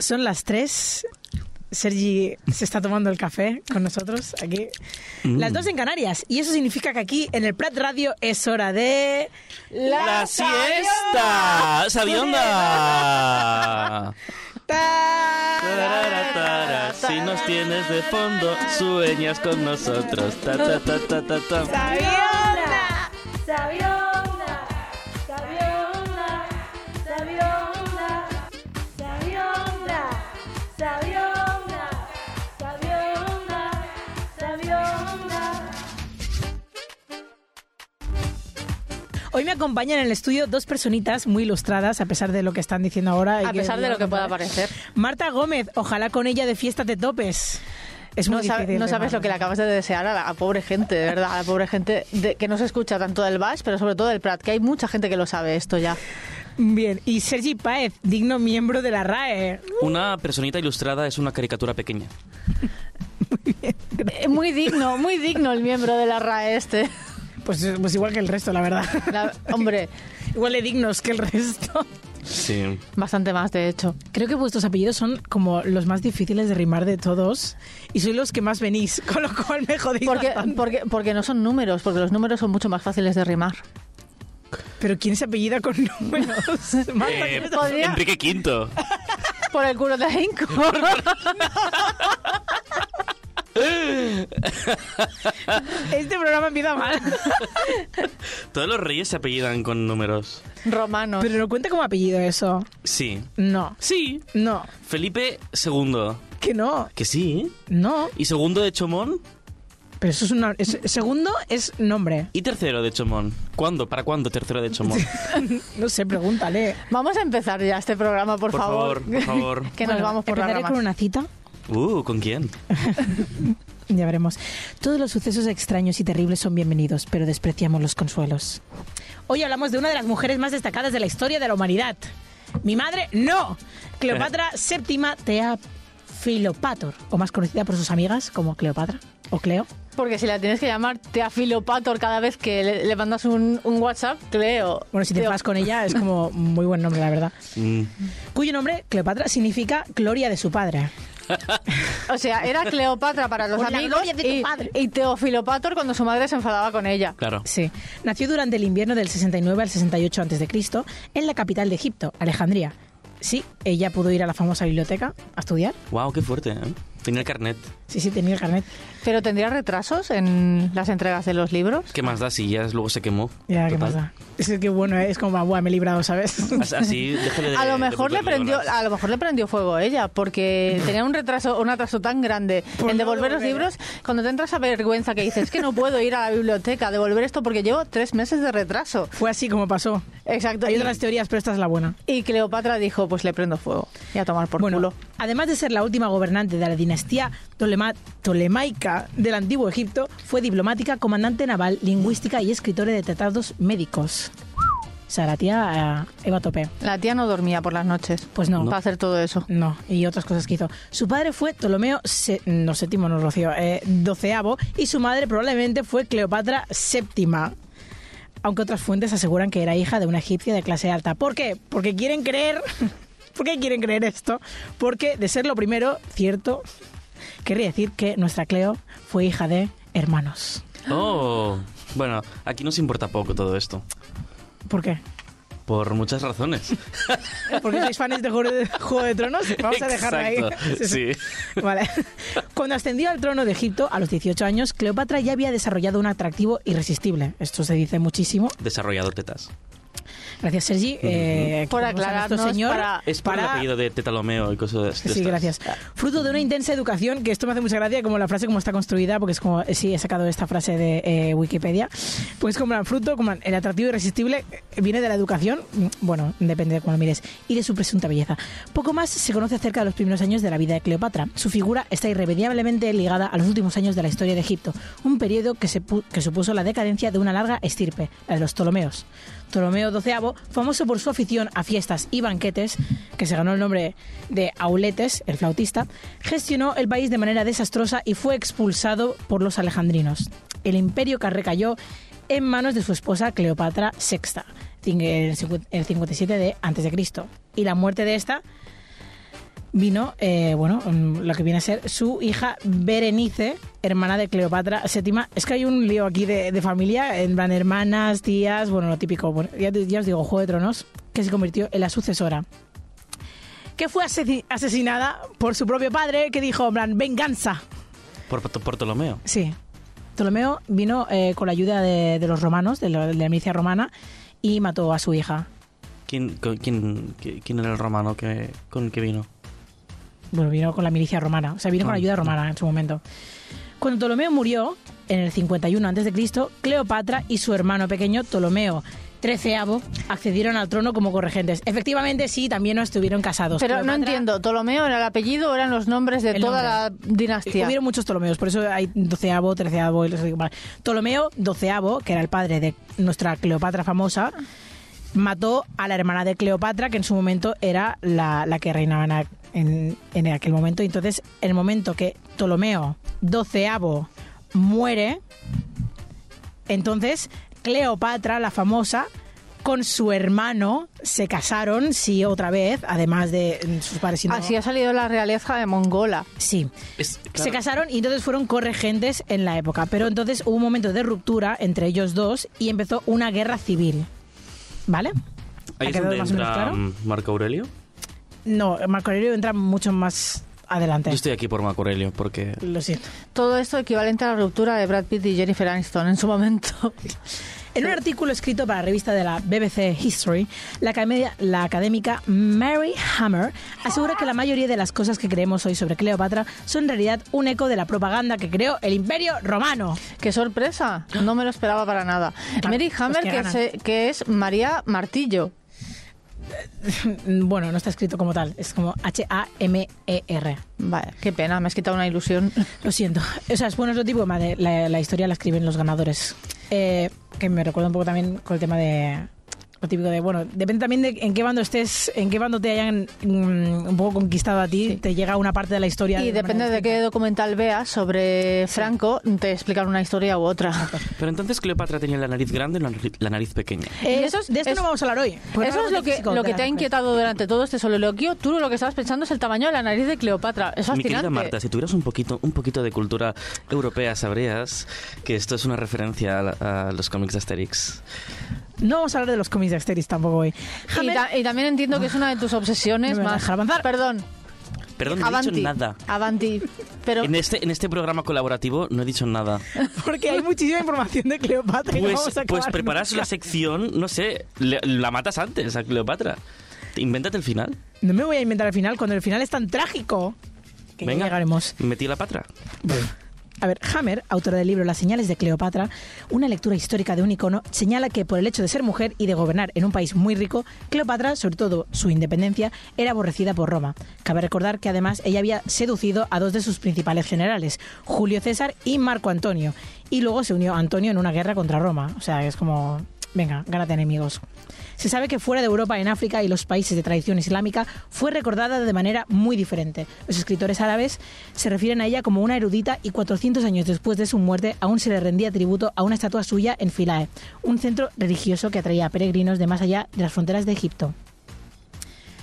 Son las 3. Sergi se está tomando el café con nosotros aquí. Las dos en Canarias. Y eso significa que aquí en el Prat Radio es hora de. ¡La siesta! ¡Sabionda! Si nos tienes de fondo, sueñas con nosotros. ¡Sabionda! Sabionda, Hoy me acompañan en el estudio dos personitas muy ilustradas, a pesar de lo que están diciendo ahora. y A pesar de lo que pueda parecer. Marta Gómez, ojalá con ella de fiesta te topes. Es muy No, difícil no sabes lo que le acabas de desear a la a pobre gente, de verdad, a la pobre gente de- que no se escucha tanto del Bash, pero sobre todo del Prat, que hay mucha gente que lo sabe esto ya. Bien, y Sergi Páez, digno miembro de la RAE. Una personita ilustrada es una caricatura pequeña. Eh, Muy digno, muy digno el miembro de la RAE este. Pues, pues igual que el resto, la verdad. La- hombre, Igual de dignos que el resto. Sí. bastante más de hecho. Creo que vuestros apellidos son como los más difíciles de rimar de todos y sois los que más venís, con lo cual me jodéis Porque, porque, porque no son números, porque los números son mucho más fáciles de rimar. Pero ¿quién se apellida con números? Marta, Eh, ¿quién está- podría- Enrique V. Por el culo de Inco. Este programa empieza mal. Todos los reyes se apellidan con números. Romanos. Pero no cuenta como apellido eso. Sí. No, Sí. no, Felipe II. que no, Que sí. no. ¿Y segundo de Chomón? Pero eso es es- segundo es nombre. ¿Y tercero de Chomón? ¿Cuándo? ¿Para cuándo tercero de Chomón? No sé, pregúntale. Vamos a empezar ya este programa, por, Por favor, por favor. que nos Bueno, vamos por ramas. con una cita. Uh, ¿con quién? Ya veremos. Todos los sucesos extraños y terribles son bienvenidos, pero despreciamos los consuelos. Hoy hablamos de una de las mujeres más destacadas de la historia de la humanidad. Mi madre, no. Cleopatra VII Tea Filopator, o más conocida por sus amigas como Cleopatra o Cleo. Porque si la tienes que llamar Teafilopator cada vez que le, le mandas un, un WhatsApp, Cleo. Bueno, si te vas con ella es como muy buen nombre, la verdad. Mm. Cuyo nombre, Cleopatra, significa gloria de su padre. O sea, era Cleopatra para los Por amigos gloria de tu y, padre. y Teofilopator cuando su madre se enfadaba con ella. Claro. Sí. Nació durante el invierno del 69 al 68 a.C. en la capital de Egipto, Alejandría. Sí, ella pudo ir a la famosa biblioteca a estudiar. Wow, qué fuerte, ¿eh? Tenía el carnet. Sí, sí, tenía el carnet. Pero tendría retrasos en las entregas de los libros. ¿Qué más da si ya luego se quemó? Ya, ¿qué Total. pasa? Es que bueno, ¿eh? es como, buah, me he librado, ¿sabes? As- Así, déjale de A lo mejor le prendió, horas. a lo mejor le prendió fuego ella, porque tenía un retraso, un atraso tan grande Por en no devolver los devolver. libros, cuando te entras a vergüenza que dices "Es que no puedo ir a la biblioteca a devolver esto porque llevo tres meses de retraso. Fue así como pasó. Exacto. Hay Y- otras teorías, pero esta es la buena. Y Cleopatra dijo, pues le prendo fuego. Y a tomar por bueno, culo. además de ser la última gobernante de la dinastía Tolema- tolemaica del antiguo Egipto, fue diplomática, comandante naval, lingüística y escritora de tratados médicos. O sea, la tía eh, Eva Tope. La tía no dormía por las noches. Pues no. Para hacer todo eso. No, y otras cosas que hizo. Su padre fue Ptolomeo, se- no séptimo, no Rocío, eh, doceavo, y su madre probablemente fue Cleopatra séptima. Aunque otras fuentes aseguran que era hija de una egipcia de clase alta. ¿Por qué? Porque quieren creer. ¿Por qué quieren creer esto? Porque de ser lo primero, cierto, querría decir que nuestra Cleo fue hija de hermanos. Oh, bueno, aquí nos importa poco todo esto. ¿Por qué? Por muchas razones. ¿Porque sois fans de Juego de, Juego de Tronos? Vamos a dejarlo ahí. Sí. Vale. Cuando ascendió al trono de Egipto a los 18 años, Cleopatra ya había desarrollado un atractivo irresistible. Esto se dice muchísimo. Desarrollado tetas. Gracias, Sergi. Eh, Por aclararnos, señor para- Es por el apellido de Tetalomeo y cosas de, Sí, estas. gracias. Fruto de una intensa educación, que esto me hace mucha gracia, como la frase como está construida, porque es como, eh, sí, he sacado esta frase de eh, Wikipedia, pues como el fruto, como el atractivo irresistible, eh, viene de la educación, mm, bueno, depende de cómo lo mires, y de su presunta belleza. Poco más se conoce acerca de los primeros años de la vida de Cleopatra. Su figura está irremediablemente ligada a los últimos años de la historia de Egipto, un periodo que, se pu- que supuso la decadencia de una larga estirpe, la de los Ptolomeos. Ptolomeo XII, famoso por su afición a fiestas y banquetes, que se ganó el nombre de Auletes, el flautista, gestionó el país de manera desastrosa y fue expulsado por los alejandrinos. El imperio que recayó en manos de su esposa Cleopatra VI, en el cincu- el 57 de Cristo. Y la muerte de esta vino, eh, bueno, mm, lo que viene a ser su hija Berenice, hermana de Cleopatra VII. Es que hay un lío aquí de, de familia, en plan hermanas, tías, bueno, lo típico, bueno, ya, ya os digo, Juego de Tronos, que se convirtió en la sucesora. Que fue asesi- asesinada por su propio padre, que dijo, en plan, venganza. Por, por Ptolomeo. Sí. Ptolomeo vino eh, con la ayuda de, de los romanos, de la, de la milicia romana, y mató a su hija. ¿Quién, con- quién, qui- quién era el romano que, con el que vino? Bueno, vino con la milicia romana, o sea, vino con Ah. ayuda romana en su momento. Cuando Ptolomeo murió, en el 51 a.C., Cleopatra y su hermano pequeño, Ptolomeo XIII, accedieron al trono como corregentes. Efectivamente, sí, también no estuvieron casados. Pero no entiendo, ¿Ptolomeo era el apellido o eran los nombres de toda nombre. la dinastía? Hubieron muchos Ptolomeos, por eso hay doceavo, treceavo. y los- vale. Ptolomeo doceavo, que era el padre de nuestra Cleopatra famosa, mató a la hermana de Cleopatra, que en su momento era la, la que reinaba en, en- en aquel momento. Y entonces, en el momento que Ptolomeo doceavo muere, entonces Cleopatra, la famosa, con su hermano se casaron, sí, otra vez, además de mm, sus padres. sino- Así ha salido la realeza de Mongola. Sí. Es- Se casaron y entonces fueron corregentes en la época. Pero entonces hubo un momento de ruptura entre ellos dos y empezó una guerra civil. ¿Vale? Ahí ¿Ha es quedado donde más o menos entra claro? mm, Marco Aurelio. No, Marco Aurelio entra mucho más adelante. Yo estoy aquí por Marco Aurelio porque Lo siento. Todo esto equivalente a la ruptura de Brad Pitt y Jennifer Aniston en su momento. En un artículo escrito para la revista de la BBC History, la, academia- la académica Mary Hammer asegura que la mayoría de las cosas que creemos hoy sobre Cleopatra son en realidad un eco de la propaganda que creó el Imperio Romano. ¡Qué sorpresa! No me lo esperaba para nada. Claro, Mary Hammer, que es María Martillo. Bueno, no está escrito como tal, es como H-A-M-E-R. Vale, qué pena, me has quitado una ilusión. Lo siento. O sea, es bueno, es lo tipo, la, la historia la escriben los ganadores. Eh, que me recuerda un poco también con el tema de lo típico de, bueno, depende también de en qué bando estés, en qué bando te hayan mm, un poco conquistado a ti, te llega una parte de la historia. Y de depende de qué documental veas sobre Franco, te explican una historia u otra. Pero entonces Cleopatra tenía la nariz grande o la nariz, la nariz pequeña. Eh, eso es- de esto es- no vamos a hablar hoy. porque Eso no es lo que, lo que te ha inquietado durante todo este soliloquio. Tú lo que estabas pensando es el tamaño de la nariz de Cleopatra. Es Mi fascinante. querida Marta, si tuvieras un poquito, un poquito de cultura europea, sabrías que esto es una referencia a, la- a los cómics de Asterix. No vamos a hablar de los cómics de Asterix tampoco hoy. y, ta- y también entiendo que es una de tus obsesiones No más. dejar avanzar. Perdón. Perdón, no he Avanti. dicho nada. Avanti. Pero En este, en este programa colaborativo no he dicho nada. porque hay muchísima información de Cleopatra y no Pues, vamos a pues preparas nunca. la sección, no sé, le- la matas antes a Cleopatra. Invéntate el final. No me voy a inventar el final cuando el final es tan trágico. Que Venga, llegaremos. metí la patra. A ver, Hammer, autor del libro Las señales de Cleopatra, una lectura histórica de un icono, señala que por el hecho de ser mujer y de gobernar en un país muy rico, Cleopatra, sobre todo su independencia, era aborrecida por Roma. Cabe recordar que además ella había seducido a dos de sus principales generales, Julio César y Marco Antonio, y luego se unió a Antonio en una guerra contra Roma. O sea, es como, venga, gánate enemigos. Se sabe que fuera de Europa, en África y los países de tradición islámica, fue recordada de manera muy diferente. Los escritores árabes se refieren a ella como una erudita y 400 años después de su muerte aún se le rendía tributo a una estatua suya en Philae, un centro religioso que atraía a peregrinos de más allá de las fronteras de Egipto.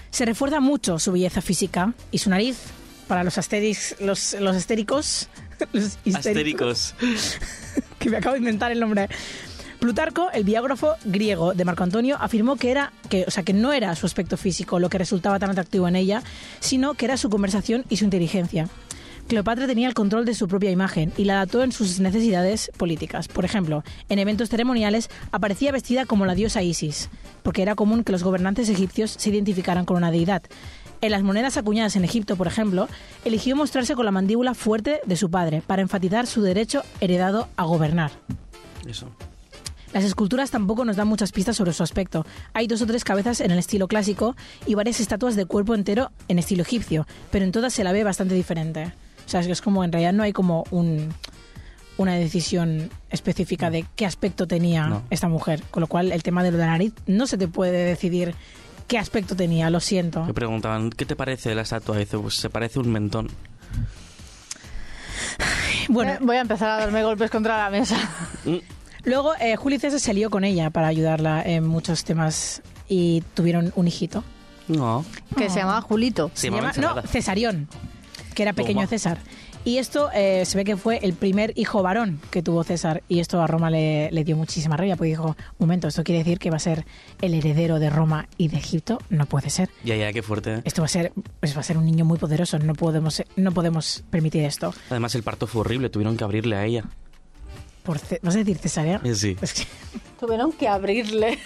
Se refuerza mucho su belleza física y su nariz para los asterix, los, los astéricos, los histéricos, Astéricos. que me acabo de inventar el nombre. Plutarco, el biógrafo griego de Marco Antonio, afirmó que era que, o sea, que no era su aspecto físico lo que resultaba tan atractivo en ella, sino que era su conversación y su inteligencia. Cleopatra tenía el control de su propia imagen y la adaptó en sus necesidades políticas. Por ejemplo, en eventos ceremoniales aparecía vestida como la diosa Isis, porque era común que los gobernantes egipcios se identificaran con una deidad. En las monedas acuñadas en Egipto, por ejemplo, eligió mostrarse con la mandíbula fuerte de su padre para enfatizar su derecho heredado a gobernar. Eso. Las esculturas tampoco nos dan muchas pistas sobre su aspecto. Hay dos o tres cabezas en el estilo clásico y varias estatuas de cuerpo entero en estilo egipcio, pero en todas se la ve bastante diferente. O sea, es que es como en realidad no hay como un, una decisión específica de qué aspecto tenía No. esta mujer, con lo cual el tema de lo de la nariz no se te puede decidir qué aspecto tenía, lo siento. Me preguntaban, ¿qué te parece la estatua? Y dice, pues se parece un mentón. Bueno, Eh, voy a empezar a darme golpes contra la mesa. Luego eh, Julio César se lió con ella para ayudarla en muchos temas y tuvieron un hijito. No. Que se llamaba Julito. Se Se llama, no. Cesarión, que era pequeño Toma. César. Y esto eh, se ve que fue el primer hijo varón que tuvo César. Y esto a Roma le, le dio muchísima rabia, porque dijo, un momento, ¿esto quiere decir que va a ser el heredero de Roma y de Egipto? No puede ser. Ya, ya, qué fuerte. Esto va a ser, pues va a ser un niño muy poderoso. No podemos, no podemos permitir esto. Además, el parto fue horrible, tuvieron que abrirle a ella. Por ce- ¿Vas a decir cesárea? Sí. Es que- Tuvieron que abrirle.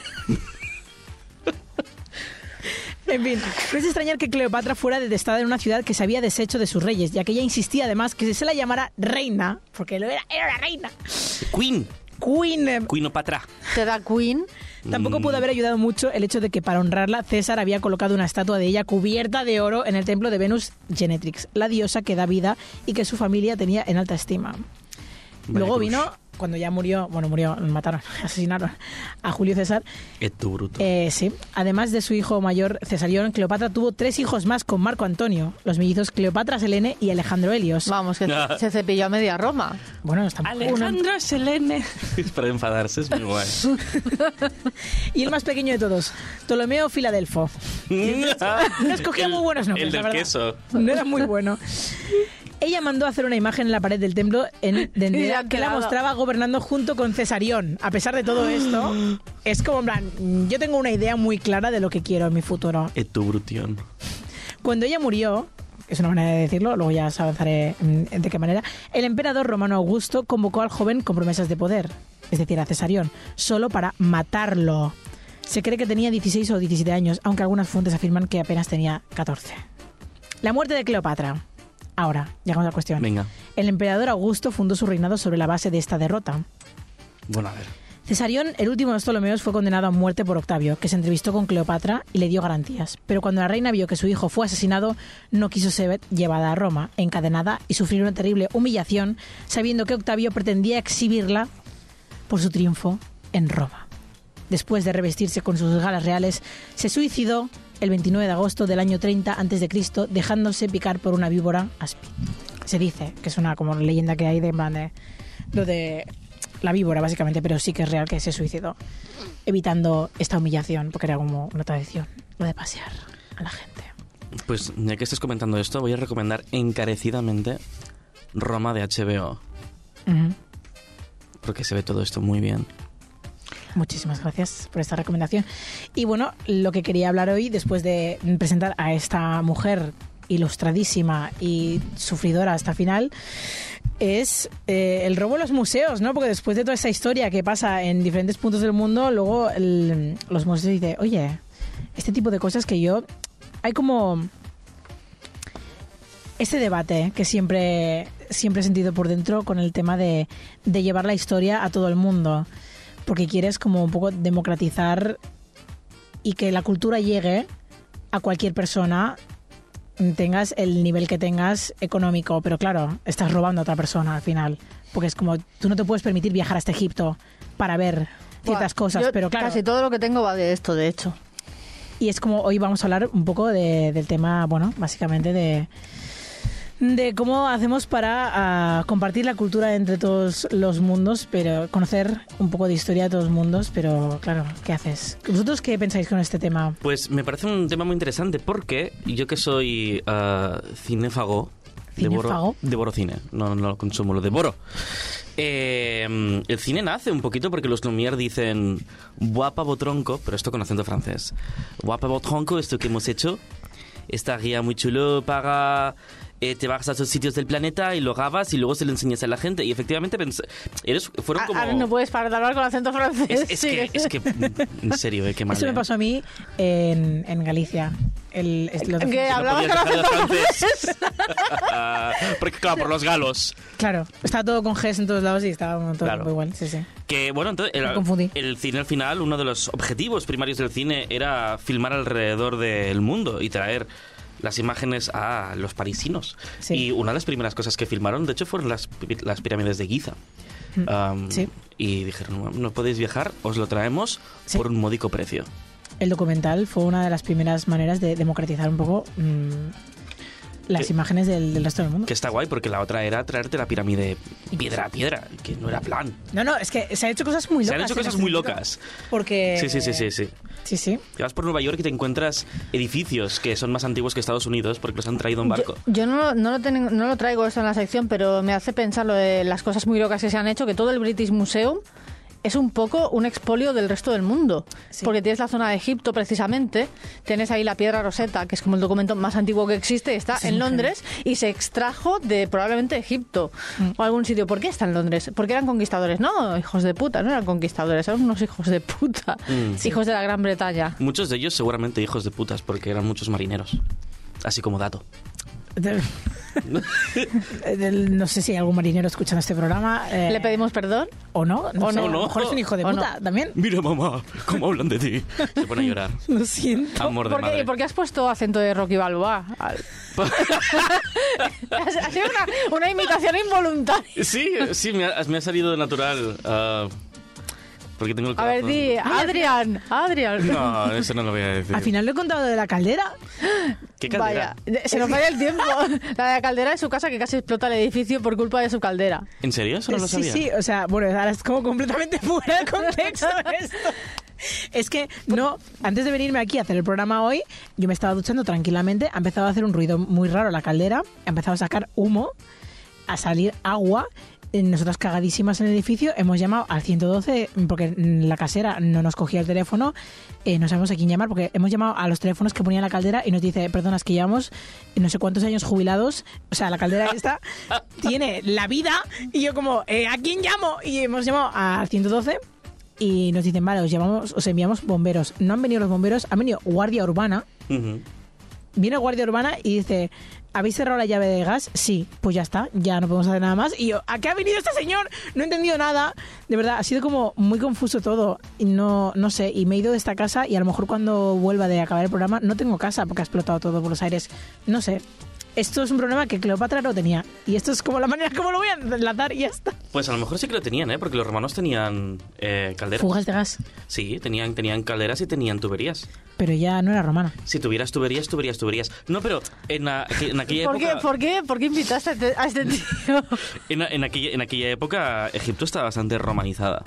En fin, no es extrañar que Cleopatra fuera detestada en una ciudad que se había deshecho de sus reyes, ya que ella insistía además que se la llamara reina, porque lo era, era la reina. Queen. Queen. eh, Queen Opatra. Te da Queen. Tampoco Mm. pudo haber ayudado mucho el hecho de que para honrarla César había colocado una estatua de ella cubierta de oro en el templo de Venus Genetrix, la diosa que da vida y que su familia tenía en alta estima. Vale, Luego vino, cuando ya murió, bueno, murió, mataron, asesinaron a Julio César. Et tu bruto. Eh, sí, además de su hijo mayor Cesarión, Cleopatra tuvo tres hijos más con Marco Antonio, los mellizos Cleopatra Selene y Alejandro Helios. Vamos, que Ah. se cepilló a media Roma. Bueno, está Alejandro Selene. Es para enfadarse, es muy guay. Y el más pequeño de todos, Ptolomeo Filadelfo. Escogía muy buenos nombres, El la del verdad. queso. No era muy bueno. Ella mandó a hacer una imagen en la pared del templo en, de que la mostraba gobernando junto con Cesarión. A pesar de todo esto, es como en plan, yo tengo una idea muy clara de lo que quiero en mi futuro. Et tu brution. Cuando ella murió, es una manera de decirlo, luego ya os avanzaré mm, de qué manera, el emperador romano Augusto convocó al joven con promesas de poder, es decir, a Cesarión, solo para matarlo. Se cree que tenía 16 o 17 años, aunque algunas fuentes afirman que apenas tenía 14. La muerte de Cleopatra. Ahora, llegamos a la cuestión. Venga. El emperador Augusto fundó su reinado sobre la base de esta derrota. Bueno, a ver. Cesarión, el último de los Ptolomeos, fue condenado a muerte por Octavio, que se entrevistó con Cleopatra y le dio garantías. Pero cuando la reina vio que su hijo fue asesinado, no quiso ser llevada a Roma, encadenada y sufrir una terrible humillación, sabiendo que Octavio pretendía exhibirla por su triunfo en Roma. Después de revestirse con sus galas reales, se suicidó el 29 de agosto del año 30 a.C., dejándose picar por una víbora aspi. Se dice, que es una como leyenda que hay de, lo de la víbora, básicamente, pero sí que es real que se suicidó, evitando esta humillación, porque era como una tradición, lo de pasear a la gente. Pues ya que estás comentando esto, voy a recomendar encarecidamente Roma de HBO. Porque se ve todo esto muy bien. Muchísimas gracias por esta recomendación. Y bueno, lo que quería hablar hoy, después de presentar a esta mujer ilustradísima y sufridora hasta final, es eh, el robo a los museos, ¿no? Porque después de toda esta historia que pasa en diferentes puntos del mundo, luego el- los museos dicen, oye, este tipo de cosas que yo... Hay como este debate que siempre, siempre he sentido por dentro con el tema de, de llevar la historia a todo el mundo, porque quieres como un poco democratizar y que la cultura llegue a cualquier persona, tengas el nivel que tengas económico, pero claro, estás robando a otra persona al final, porque es como tú no te puedes permitir viajar hasta Egipto para ver ciertas Buah, cosas, pero claro, Casi todo lo que tengo va de esto, de hecho. y es como hoy vamos a hablar un poco de- del tema, bueno, básicamente de, de cómo hacemos para ah, compartir la cultura entre todos los mundos, pero conocer un poco de historia de todos los mundos, pero claro, ¿qué haces? ¿Vosotros qué pensáis con este tema? Pues me parece un tema muy interesante porque yo que soy ah, cinéfago, ¿Cinéfago? devoro, devoro cine, no, no lo consumo, lo devoro. Eh, el cine nace un poquito porque los Lumière dicen guapa botronco, pero esto con acento francés. Guapa botronco, esto que hemos hecho, esta guía muy chulo para... eh, te vas a esos sitios del planeta y lo grabas y luego se lo enseñas a la gente. Y efectivamente pens- eres, fueron Ah, como... Ahora no puedes parar de hablar con acento francés. es, es que, es que, en serio, eh, qué mal. Eso me eh. pasó a mí en, en Galicia. El, es- lo de- Que hablabas con acento francés. Porque claro, por los galos. Claro, estaba todo con Gs en todos lados y estaba todo Claro. igual, sí, sí. Que bueno, entonces Me el, confundí. el cine al final, uno de los objetivos primarios del cine era filmar alrededor del mundo y traer las imágenes a los parisinos. Sí. Y una de las primeras cosas que filmaron, de hecho, fueron las, las pirámides de Giza. Um, Mm. sí. Y dijeron, "No- podéis viajar, os lo traemos Sí. por un módico precio. El documental fue una de las primeras maneras de democratizar un poco mm, las Que- imágenes del, del resto del mundo. Que está guay, porque la otra era traerte la pirámide piedra a piedra, que no era plan. No, no, es que se han hecho cosas muy Se locas. han hecho cosas muy locas. Porque... Sí, sí, sí, sí, sí. Sí, sí. Te vas por Nueva York y te encuentras edificios que son más antiguos que Estados Unidos porque los han traído en barco. Yo, yo no, no, lo ten- no lo traigo esto en la sección, pero me hace pensar lo de las cosas muy locas que se han hecho, que todo el British Museum es un poco un expolio del resto del mundo. Sí. Porque tienes la zona de Egipto, precisamente, tienes ahí la piedra Rosetta, que es como el documento más antiguo que existe, está Sí, en. Londres y se extrajo de probablemente Egipto Mm. o algún sitio. ¿Por qué está en Londres? Porque eran conquistadores. No, hijos de puta, no eran conquistadores, eran unos hijos de puta. Mm. Hijos de la Gran Bretaña. Muchos de ellos seguramente hijos de putas porque eran muchos marineros. Así como dato. No sé si hay algún marinero escuchando este programa. eh, ¿Le pedimos perdón? ¿O no? No o sé, no, a lo no. mejor es un hijo de no. puta también. Mira mamá, cómo hablan de ti. Se pone a llorar. Lo siento. Amor de ¿Por qué, madre. ¿Y por qué has puesto acento de Rocky Balboa? Al- ha ha sido una, una imitación involuntaria. Sí, sí, me ha, me ha salido natural. ah, porque tengo el A ver, di, Adrián, Adrián. No, eso no lo voy a decir. Al final lo he contado de la caldera. ¿Qué caldera? Vaya, se nos vaya el tiempo. La de la caldera de su casa que casi explota el edificio por culpa de su caldera. ¿En serio? Eso no lo sí, sabía. sí, o sea, bueno, ahora es como completamente fuera de contexto esto. Es que no, antes de venirme aquí a hacer el programa hoy, yo me estaba duchando tranquilamente, ha empezado a hacer un ruido muy raro la caldera, ha empezado a sacar humo, a salir agua. Eh, Nosotras cagadísimas en el edificio hemos llamado al 112 porque mm, la casera no nos cogía el teléfono, eh, no sabemos a quién llamar porque hemos llamado a los teléfonos que ponía la caldera y nos dice, perdona, es que llevamos no sé cuántos años jubilados, o sea, la caldera esta tiene la vida y yo como, eh, ¿a quién llamo? Y hemos llamado al 112 y nos dicen, vale, os, llamamos, os enviamos bomberos. No han venido los bomberos, ha venido guardia urbana viene Guardia Urbana y dice, ¿habéis cerrado la llave de gas? Sí, pues ya está, ya no podemos hacer nada más. Y yo, ¿a qué ha venido este señor? No he entendido nada. De verdad, ha sido como muy confuso todo. No, no sé, y me he ido de esta casa y a lo mejor cuando vuelva de acabar el programa no tengo casa porque ha explotado todo por los aires. No sé. Esto es un problema que Cleopatra no tenía. Y esto es como la manera como lo voy a enlazar y ya está. Pues a lo mejor sí que lo tenían, ¿eh? Porque los romanos tenían eh, calderas. Fugas de gas. Sí, tenían, tenían calderas y tenían tuberías. Pero ya no era romana. Si tuvieras tuberías, tuberías, tuberías. No, pero en, la- en aquella ¿Por qué, época... por, qué, ¿Por qué invitaste a este- a este tío? En, en aquella, en aquella época Egipto estaba bastante romanizada.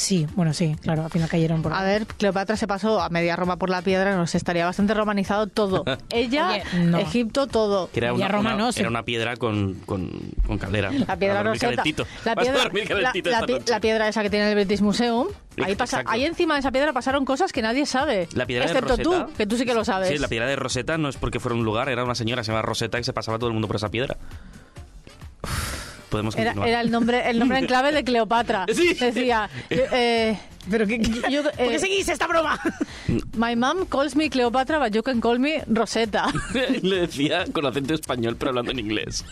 Sí, bueno, sí, claro, al final cayeron por... A ver, Cleopatra se pasó a media Roma por la piedra, nos estaría bastante romanizado todo. Ella, Oye, no. Egipto, todo. Que era Media una, Roma una- no, sí. era una piedra con, con, con caldera. La piedra roseta. La piedra, la, la pi- la piedra esa que tiene el British Museum. Ahí, pasa, ahí encima de esa piedra pasaron cosas que nadie sabe. La piedra de excepto Rosetta. tú, que tú sí que lo sabes. Sí, la piedra de Rosetta no es porque fuera un lugar, era una señora, se llama Rosetta y se pasaba todo el mundo por esa piedra. Podemos Era, continuar. era el nombre el nombre en clave de Cleopatra. Sí. Decía, eh, ¿Pero qué, yo, ¿Por qué eh, seguís esta broma? My mom calls me Cleopatra, but you can call me Rosetta. Le decía con acento español, pero hablando en inglés.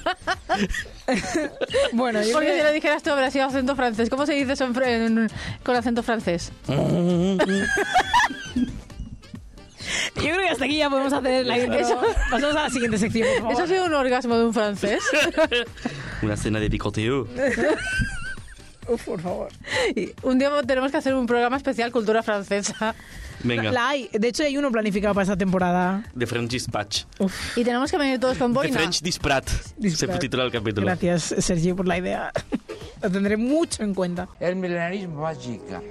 bueno, yo Porque creo- si lo dijeras tú, habría sido acento francés. ¿Cómo se dice eso en en- con acento francés? Yo creo que hasta aquí ya podemos hacer la intro. Eso- Pasamos a la siguiente sección, por favor. ¿Eso ha sido un orgasmo de un francés? Una cena de picoteo. Uf, por favor. Y un día tenemos que hacer un programa especial cultura francesa. Venga, La hay. De hecho, hay uno planificado para esta temporada. The French Dispatch. Y tenemos que venir todos con The boina. French Disprat. Se titula el capítulo. Gracias, Sergi, por la idea. Lo tendré mucho en cuenta. El milenarismo va a llegar.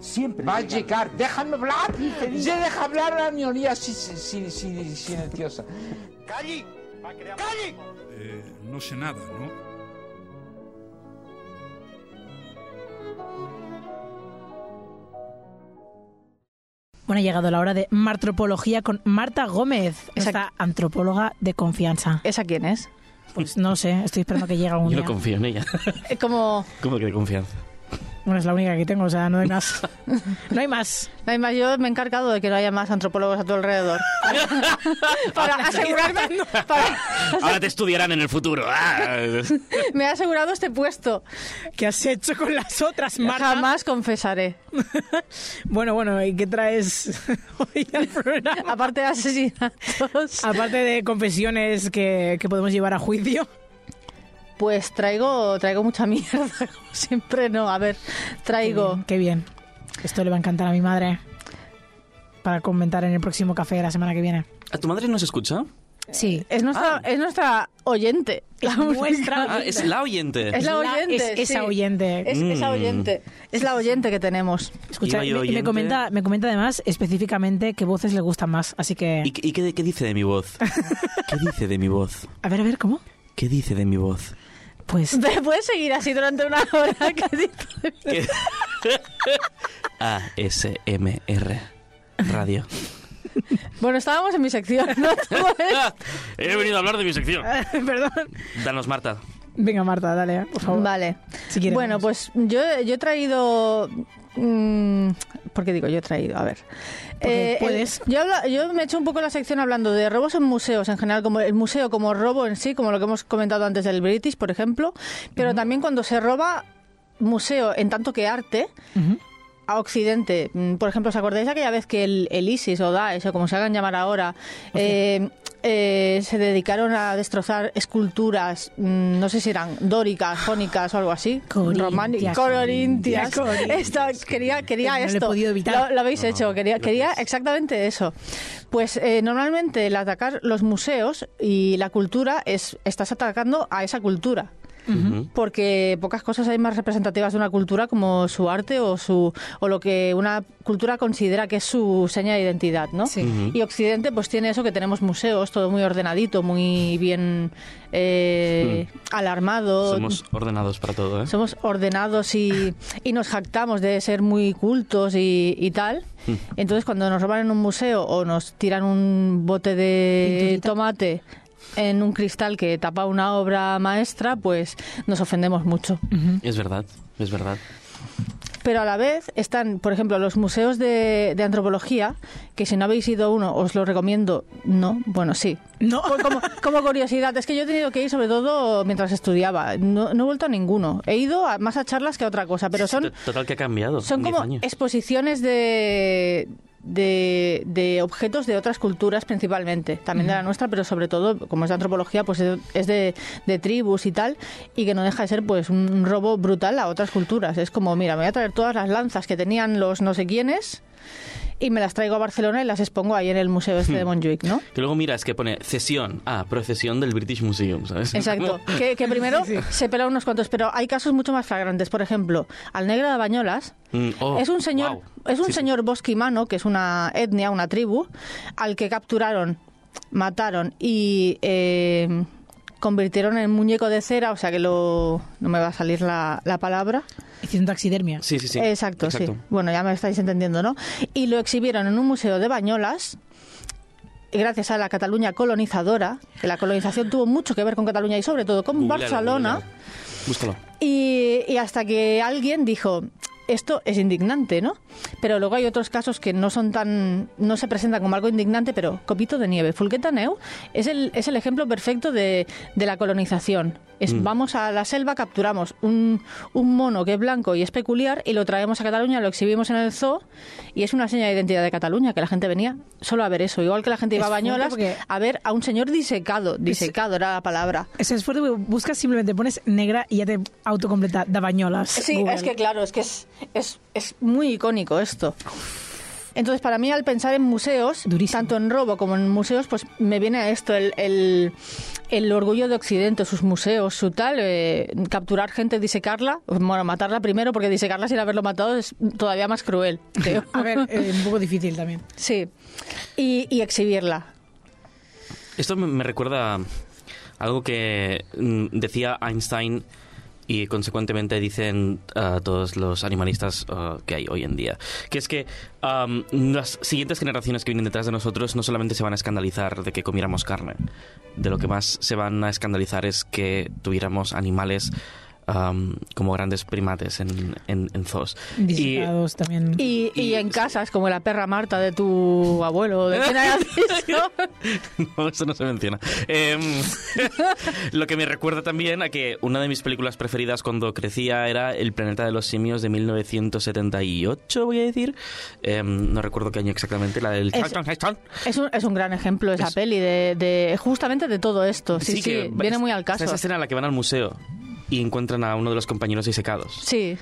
Siempre. Va a llegar. Déjame hablar. Se deja hablar a la minoría si- si- si- si- silenciosa. ¡Calle! ¡Calle! Eh, no sé nada, ¿no? Bueno, ha llegado la hora de Martropología con Marta Gómez, Esa- esta antropóloga de confianza. ¿Esa quién es? Pues no sé, estoy esperando que llegue algún Yo día. no confío en ella. Como... ¿Cómo que de confianza? Bueno, es la única que tengo, o sea, no hay más. No hay más. Además, yo me he encargado de que no haya más antropólogos a tu alrededor. para asegurarme... para- Ahora te estudiarán en el futuro. Ah. me he asegurado este puesto. ¿Qué has hecho con las otras, Marta? Jamás confesaré. Bueno, bueno, ¿y qué traes hoy al programa? Aparte de asesinatos, Aparte de confesiones que, que podemos llevar a juicio. Pues traigo, traigo mucha mierda. Como siempre, no. A ver, traigo... Qué bien. Esto le va a encantar a mi madre. Para comentar en el próximo café de la semana que viene. ¿A tu madre no se escucha? Sí. Es nuestra, Ah. es nuestra oyente. Es La nuestra Ah, es la oyente. Es la La- oyente. es esa sí. oyente. Es esa Mm. oyente. Es la oyente que tenemos. Escucha, me, y me oyente. comenta, me comenta además específicamente qué voces le gustan más. Así que. ¿Y, qué- y qué, qué dice de mi voz? ¿Qué dice de mi voz? A ver, a ver, ¿cómo? ¿Qué dice de mi voz? Pues. ¿Te puedes seguir así durante una hora? ASMR Radio. bueno, estábamos en mi sección, ¿no? He venido a hablar de mi sección. Perdón. Danos, Marta. Venga, Marta, dale, por favor. Vale. Si quieres. Bueno, pues yo, yo he traído... mm, ¿Por qué digo yo he traído? A ver. El- puedes. yo, me he hecho un poco la sección hablando de robos en museos en general, como el museo como robo en sí, como lo que hemos comentado antes del British, por ejemplo, pero también cuando se roba museo en tanto que arte, a Occidente. Mm, Por ejemplo, ¿os acordáis de aquella vez que el, el ISIS o Daesh, o como se hagan llamar ahora, eh, eh, se dedicaron a destrozar esculturas, mm, no sé si eran dóricas, jónicas o algo así? Corintias. Románicas. Corintias. Corintias. Esto, quería quería No lo he esto. podido evitar. Lo, lo habéis hecho. Quería, quería exactamente eso. Pues eh, normalmente el atacar los museos y la cultura es estás atacando a esa cultura Porque pocas cosas hay más representativas de una cultura como su arte o su o lo que una cultura considera que es su seña de identidad, ¿no? Sí. Y Occidente pues tiene eso que tenemos museos, todo muy ordenadito, muy bien eh, alarmado. Somos ordenados para todo, ¿eh? Somos ordenados y, y nos jactamos de ser muy cultos y, y tal. Hmm. Entonces, cuando nos roban en un museo o nos tiran un bote de Pinturita. tomate en un cristal que tapa una obra maestra, pues nos ofendemos mucho. Es verdad, es verdad. Pero a la vez están, por ejemplo, los museos de, de antropología, que si no habéis ido a uno, os lo recomiendo. No, bueno, sí. No. Pues como, como curiosidad, es que yo he tenido que ir sobre todo mientras estudiaba. No, no he vuelto a ninguno. He ido a- más a charlas que a otra cosa, pero son, Total que ha cambiado. son en 10 como años. exposiciones de, de, de objetos de otras culturas principalmente, también de la nuestra, pero sobre todo, como es de antropología, pues es es de, de tribus y tal, y que no deja de ser pues un robo brutal a otras culturas. Es como, mira, me voy a traer todas las lanzas que tenían los no sé quiénes y me las traigo a Barcelona y las expongo ahí en el museo este de Montjuic, ¿no? Que luego mira, es que pone cesión. Ah, procesión del British Museum, ¿sabes? Exacto. Que, que primero se pelan unos cuantos, pero hay casos mucho más flagrantes. Por ejemplo, al negro de Bañolas Mm, oh, es un señor, wow. es un Sí, sí. señor bosquimano, que es una etnia, una tribu, al que capturaron, mataron y eh, convirtieron en muñeco de cera, o sea que lo, no me va a salir la, la palabra. Haciendo taxidermia. Sí, sí, sí. exacto, Exacto. sí. Bueno, ya me estáis entendiendo, ¿no? Y lo exhibieron en un museo de Bañolas. Gracias a la Cataluña colonizadora, que la colonización tuvo mucho que ver con Cataluña y sobre todo con Barcelona. Y, y hasta que alguien dijo, esto es indignante, ¿no? Pero luego hay otros casos que no son tan, no se presentan como algo indignante, pero Copito de Nieve, Fulqueta Neu, es el, es el ejemplo perfecto de, de la colonización. Es, Mm. Vamos a la selva, capturamos un, un mono que es blanco y es peculiar y lo traemos a Cataluña, lo exhibimos en el zoo y es una seña de identidad de Cataluña, que la gente venía solo a ver eso. Igual que la gente iba Es a Bañolas porque- a ver a un señor disecado. Disecado era la palabra. Eso es fuerte porque buscas simplemente pones negra y ya te autocompleta da bañolas. Sí, Google. es que claro, es que es, es, es muy icónico esto. Entonces, para mí, al pensar en museos, Durísimo. tanto en robo como en museos, pues me viene a esto, el, el, el orgullo de Occidente, sus museos, su tal, eh, capturar gente, disecarla, bueno, matarla primero, porque disecarla sin haberlo matado es todavía más cruel, creo. A ver, eh, un poco difícil también. Sí, y, y exhibirla. Esto me, recuerda a algo que mm, decía Einstein y consecuentemente dicen ah, todos los animalistas ah, que hay hoy en día. Que es que las siguientes generaciones que vienen detrás de nosotros no solamente se van a escandalizar de que comiéramos carne, de lo que más se van a escandalizar es que tuviéramos animales am, como grandes primates en, en, en zoos. Y- Disecados también. Y, y Y- en casas, como la perra Marta de tu abuelo, de quién hayas visto. No, eso no se menciona. Em, lo que me recuerda también a que una de mis películas preferidas cuando crecía era El planeta de los simios de 1978, voy a decir. Em, no recuerdo qué año exactamente, la del... Es- Es un, es un gran ejemplo esa Es- peli de, de justamente de todo esto. Sí, sí, que viene es- muy al caso. Esa escena en la que van al museo y encuentran a uno de los compañeros disecados. Sí,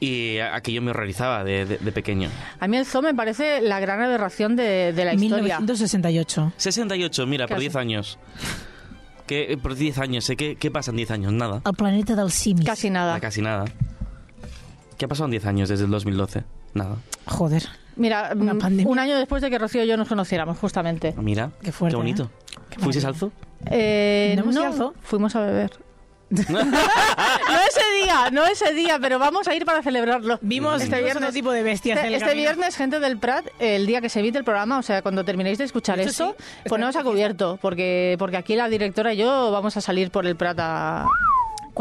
Y aquello me horrorizaba de, de- de pequeño. A mí el zoo me parece la gran aberración de, de la historia. 1968. 68, mira, por Casi. 10 años. ¿Qué, por 10 años, ¿eh? ¿Qué, ¿Qué pasa en 10 años? Nada. Al planeta del simis. Casi nada. Ah, casi nada. ¿Qué ha pasado en 10 años desde el 2012? Nada. Joder. Mira, Una mm, pandemia. un año después de que Rocío y yo nos conociéramos, justamente. Mira, Qué fuerte, bonito. ¿eh? Qué ¿Fuisteis al zoo? Eh, ¿No no, fuimos a beber. No ese día, no ese día, pero vamos a ir para celebrarlo. Vimos este vimos viernes. otro tipo de bestias en Este, el este viernes, gente del Prat, el día que se emite el programa, o sea, cuando terminéis de escuchar De hecho, esto, sí, está poneos a cubierto, porque, porque aquí la directora y yo vamos a salir por el Prat a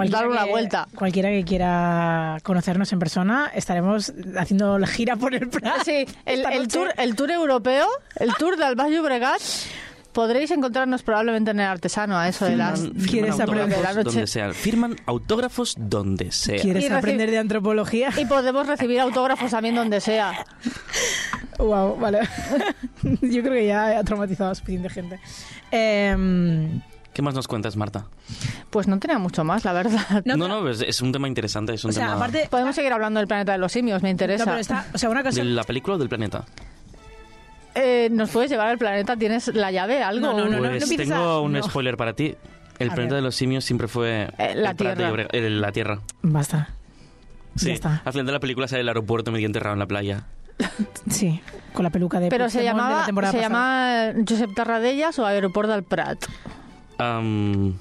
dar una que- vuelta. Cualquiera que quiera conocernos en persona, estaremos haciendo la gira por el Prat. Sí, el, tour, el tour europeo, el tour del Baix Llobregat, podréis encontrarnos probablemente en el artesano a eso de las... ¿Quieres aprender? De la noche. donde sea. Firman autógrafos donde sea. ¿Quieres Y aprender de antropología? Y podemos recibir autógrafos también donde sea. Wow, vale. Yo creo que ya ha traumatizado a suficiente gente. Em, ¿Qué más nos cuentas, Marta? Pues no tenía mucho más, la verdad. No, No, pero- no, es, es un tema interesante. Es un o sea, tema aparte... Podemos seguir hablando del planeta de los simios, me interesa. No, pero está, o sea, una cosa... ¿De la película o del planeta? Eh, ¿Nos puedes llevar al planeta? ¿Tienes la llave? ¿Algo? No, no, no, pues tengo a- un no. spoiler para ti. El A planeta ver. de los simios siempre fue Eh, la Tierra. Eh, la Tierra. Basta. Sí. Ya está. Al final de la película sale el aeropuerto medio enterrado en la playa. Sí, con la peluca de Pero se de la llamaba, temporada se pasada. llama Josep Tarradellas o Aeroport del Prat. Um,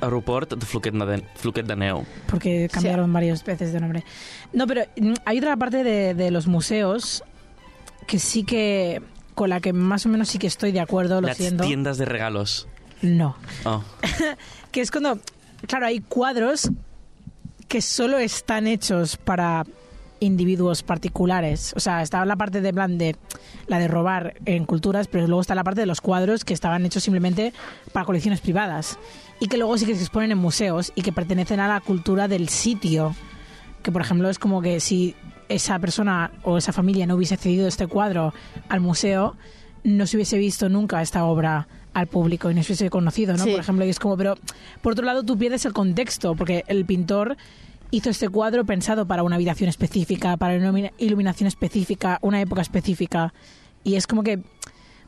aeroport de Fluquet, de, Fluquet de Neu. porque cambiaron varias veces de nombre. No, pero mm, hay otra parte de, de los museos que sí que con la que más o menos sí que estoy de acuerdo, lo Las siento. tiendas de regalos. No, Oh. que es cuando, claro, hay cuadros que solo están hechos para individuos particulares. O sea, estaba la parte de plan de la de robar en culturas, pero luego está la parte de los cuadros que estaban hechos simplemente para colecciones privadas y que luego sí que se exponen en museos y que pertenecen a la cultura del sitio. Que por ejemplo es como que si esa persona o esa familia no hubiese cedido este cuadro al museo, no se hubiese visto nunca esta obra al público y no se hubiese conocido, ¿no? Sí. Por ejemplo, y es como, pero por otro lado tú pierdes el contexto, porque el pintor hizo este cuadro pensado para una habitación específica, para una ilumina- iluminación específica, una época específica. Y es como que,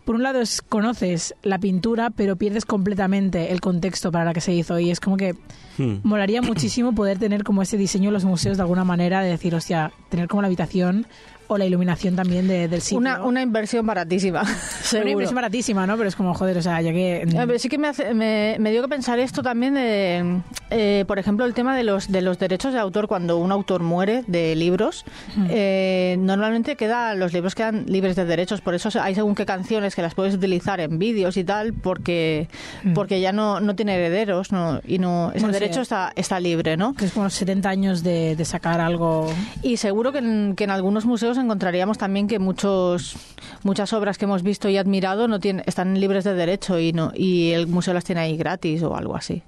por un lado, es, conoces la pintura, pero pierdes completamente el contexto para la que se hizo. Y es como que Hmm. molaría muchísimo poder tener como ese diseño en los museos de alguna manera, de decir, hostia, tener como la habitación o la iluminación también de- del sitio. Una, una inversión baratísima, Una impresión baratísima, ¿no? Pero es como, joder, o sea, ya que... A ver, sí que me, hace- me, me dio que pensar esto también de, eh, por ejemplo, el tema de los, de los derechos de autor. Cuando un autor muere de libros, eh, normalmente queda, los libros quedan libres de derechos. Por eso hay según qué canciones que las puedes utilizar en vídeos y tal, porque, porque ya no, no tiene herederos no, y no ese Bueno, sí. derecho está, está libre, ¿no? que es como 70 años de, de sacar algo... Y seguro que en, que en algunos museos encontraríamos también que muchos muchas obras que hemos visto y admirado no tienen, están libres de derecho y no y el museo las tiene ahí gratis o algo así.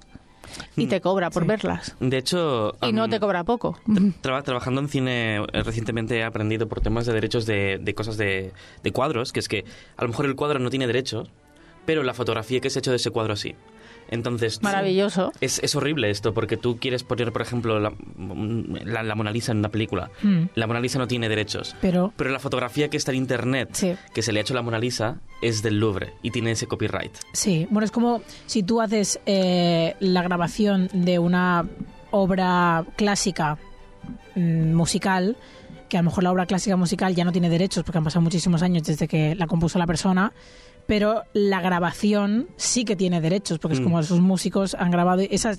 Y te cobra por Sí. verlas. De hecho... Y no te cobra poco. Traba- trabajando en cine eh, recientemente he aprendido por temas de derechos de, de cosas de, de cuadros, que es que a lo mejor el cuadro no tiene derechos, pero la fotografía que se ha hecho de ese cuadro sí. Entonces, Maravilloso. Es, es horrible esto, porque tú quieres poner, por ejemplo, la, la- la Mona Lisa en una película. Mm. La Mona Lisa no tiene derechos. Pero... Pero la fotografía que está en internet, Sí. que se le ha hecho a la Mona Lisa, es del Louvre y tiene ese copyright. Sí, bueno, es como si tú haces eh, la grabación de una obra clásica mm, musical, que a lo mejor la obra clásica musical ya no tiene derechos porque han pasado muchísimos años desde que la compuso la persona, pero la grabación sí que tiene derechos, porque es Mm. como esos músicos han grabado, esa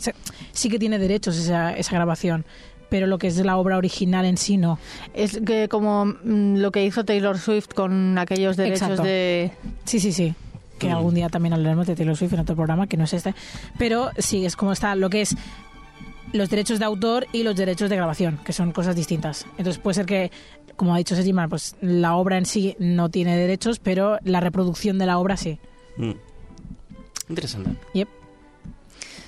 sí que tiene derechos esa, esa grabación, pero lo que es la obra original en sí no. Es que como mm, lo que hizo Taylor Swift con aquellos derechos Exacto. de Sí, sí, sí. Que Mm. algún día también hablaremos de Taylor Swift en otro programa, que no es este. Pero sí, es como está lo que es los derechos de autor y los derechos de grabación, que son cosas distintas. Entonces puede ser que, como ha dicho Sejima, pues la obra en sí no tiene derechos, pero la reproducción de la obra sí. Mm. Interesante.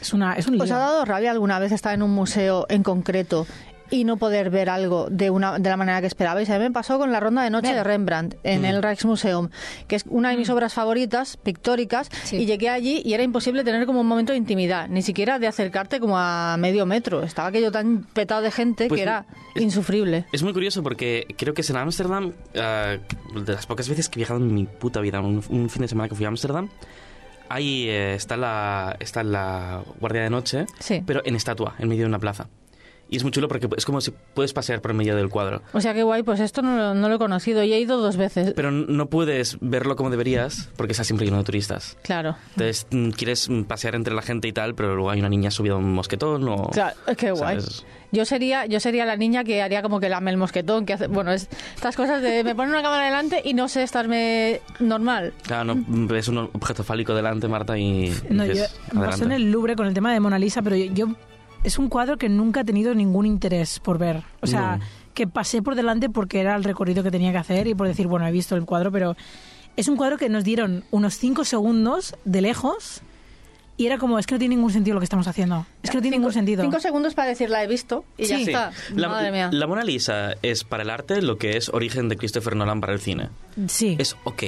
Es, una, es un lío. ¿Os ha dado rabia alguna vez estar en un museo en concreto y no poder ver algo de una de la manera que esperabais. A mí me pasó con la ronda de noche de Rembrandt en el Rijksmuseum, que es una de mis obras favoritas, pictóricas, Sí. y llegué allí y era imposible tener como un momento de intimidad, ni siquiera de acercarte como a medio metro. Estaba aquello tan petado de gente Pues que era es- insufrible. Es muy curioso porque creo que es en Ámsterdam, eh, de las pocas veces que he viajado en mi puta vida, un, un fin de semana que fui a Ámsterdam, ahí eh, está, la, está la guardia de noche, Sí. pero en estatua, en medio de una plaza. Y es muy chulo porque es como si puedes pasear por el medio del cuadro. O sea, qué guay, pues esto no, lo- no lo he conocido y he ido dos veces. Pero no puedes verlo como deberías porque está siempre lleno de turistas. Claro. Entonces mm, quieres pasear entre la gente y tal, pero luego hay una niña subida a un mosquetón o... Claro, qué guay. ¿sabes? Yo sería, yo sería la niña que haría como que lame el mosquetón, que hace, bueno, es estas cosas de me ponen una cámara delante y no sé estarme normal. Claro, no ves un objeto fálico delante, Marta, y No, yo dices, me pasó en el Louvre con el tema de Mona Lisa, pero yo, yo- es un cuadro que nunca he tenido ningún interés por ver. O sea, No. que pasé por delante porque era el recorrido que tenía que hacer y por decir, bueno, he visto el cuadro, pero es un cuadro que nos dieron unos cinco segundos de lejos y era como, es que no tiene ningún sentido lo que estamos haciendo. Es que no tiene ningún sentido. Cinco segundos para decir la he visto y ya Sí. está. La, Madre mía. la Mona Lisa es para el arte lo que es Origen de Christopher Nolan para el cine. Sí, Es ok.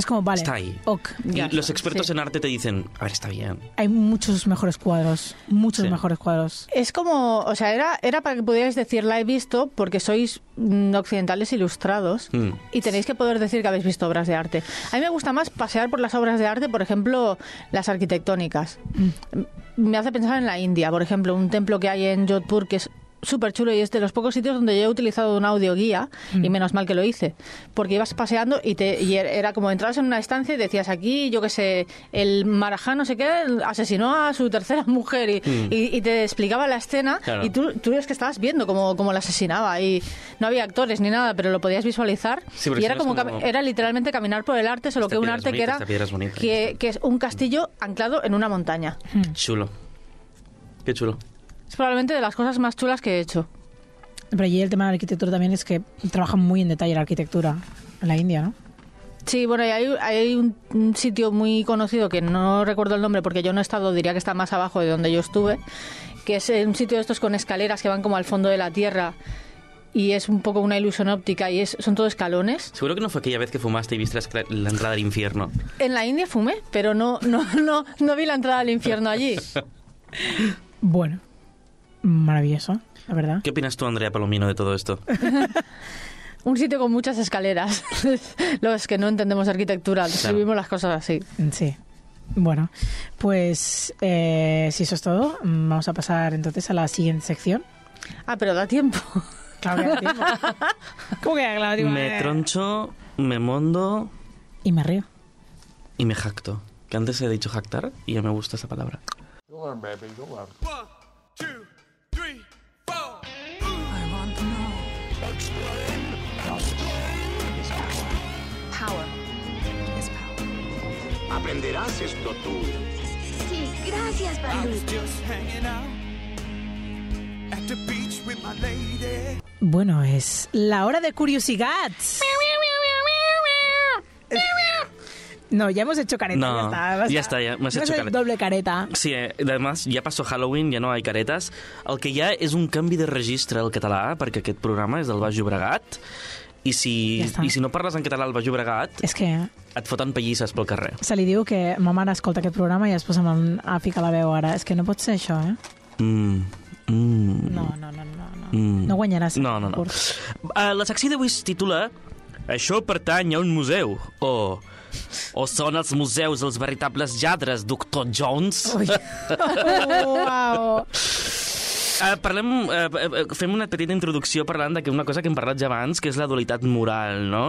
Es como, vale, está ahí. ok. Y Ya los expertos sí. en arte te dicen, a ver, está bien. Hay muchos mejores cuadros, muchos Sí. mejores cuadros. Es como, o sea, era, era para que pudierais decir la he visto porque sois mm, occidentales ilustrados Mm. y tenéis que poder decir que habéis visto obras de arte. A mí me gusta más pasear por las obras de arte, por ejemplo, las arquitectónicas. Me hace pensar en la India, por ejemplo, un templo que hay en Jodhpur que es súper chulo y es de los pocos sitios donde yo he utilizado un audio guía y menos mal que lo hice porque ibas paseando y, te, y era como entrabas en una estancia y decías aquí yo qué sé el marajá no sé qué asesinó a su tercera mujer y, y- y te explicaba la escena Claro. y tú, tú es que estabas viendo cómo, cómo la asesinaba y no había actores ni nada pero lo podías visualizar Sí, y era como, era literalmente caminar por el arte solo que un arte que era bonita. que, que es un castillo anclado en una montaña Chulo. Qué chulo. Es probablemente de las cosas más chulas que he hecho Pero allí el tema de la arquitectura también es que trabajan muy en detalle la arquitectura en la India, ¿no? Sí, bueno, y hay, hay un, un sitio muy conocido que no recuerdo el nombre porque yo no he estado, diría que está más abajo de donde yo estuve, que es un sitio de estos con escaleras que van como al fondo de la tierra y es un poco una ilusión óptica y es, son todo escalones. Seguro que no fue aquella vez que fumaste y viste la, entrada del infierno. En la India fumé, pero no, no, no, no vi la entrada al infierno allí. Bueno, maravilloso, la verdad. ¿Qué opinas tú, Andrea Palomino, de todo esto? Un sitio con muchas escaleras. Los que no entendemos arquitectura, describimos las cosas así. Sí. Bueno, pues eh, si eso es todo, mm, vamos a pasar entonces a la siguiente sección. Ah, pero da tiempo. Claro que da tiempo. ¿Cómo que da claro, me troncho, me mondo Y me río. y me jacto. Que antes he dicho jactar y ya me gusta esa palabra. Power is power. Aprenderás esto tú. Sí, gracias. Bueno, es la hora de curiosidades. No, ya hemos hecho careta. No, ya está. basta. ya está, ya hemos No hecho careta. doble careta. Sí, eh, además ja passó Halloween, ja no hi ha caretes. El que ha és un canvi de registre al català, perquè aquest programa és del Baix Llobregat, i si, Ja i si no parles en català al Baix Llobregat, És que et foten pallisses pel carrer. se li diu que ma mare escolta aquest programa i es posa amb a ficar la veu ara. És que no pot ser això, eh? Mm, mm. No, no, no, no. No, Mm. no guanyaràs. No, no, no. Uh, la secció d'avui es titula Això pertany a un museu, o... O són els museus els veritables lladres, doctor Jones? Ui. Oh, uau. Uh, parlem, uh, fem una petita introducció parlant de que una cosa que hem parlat ja abans, que és la dualitat moral, no?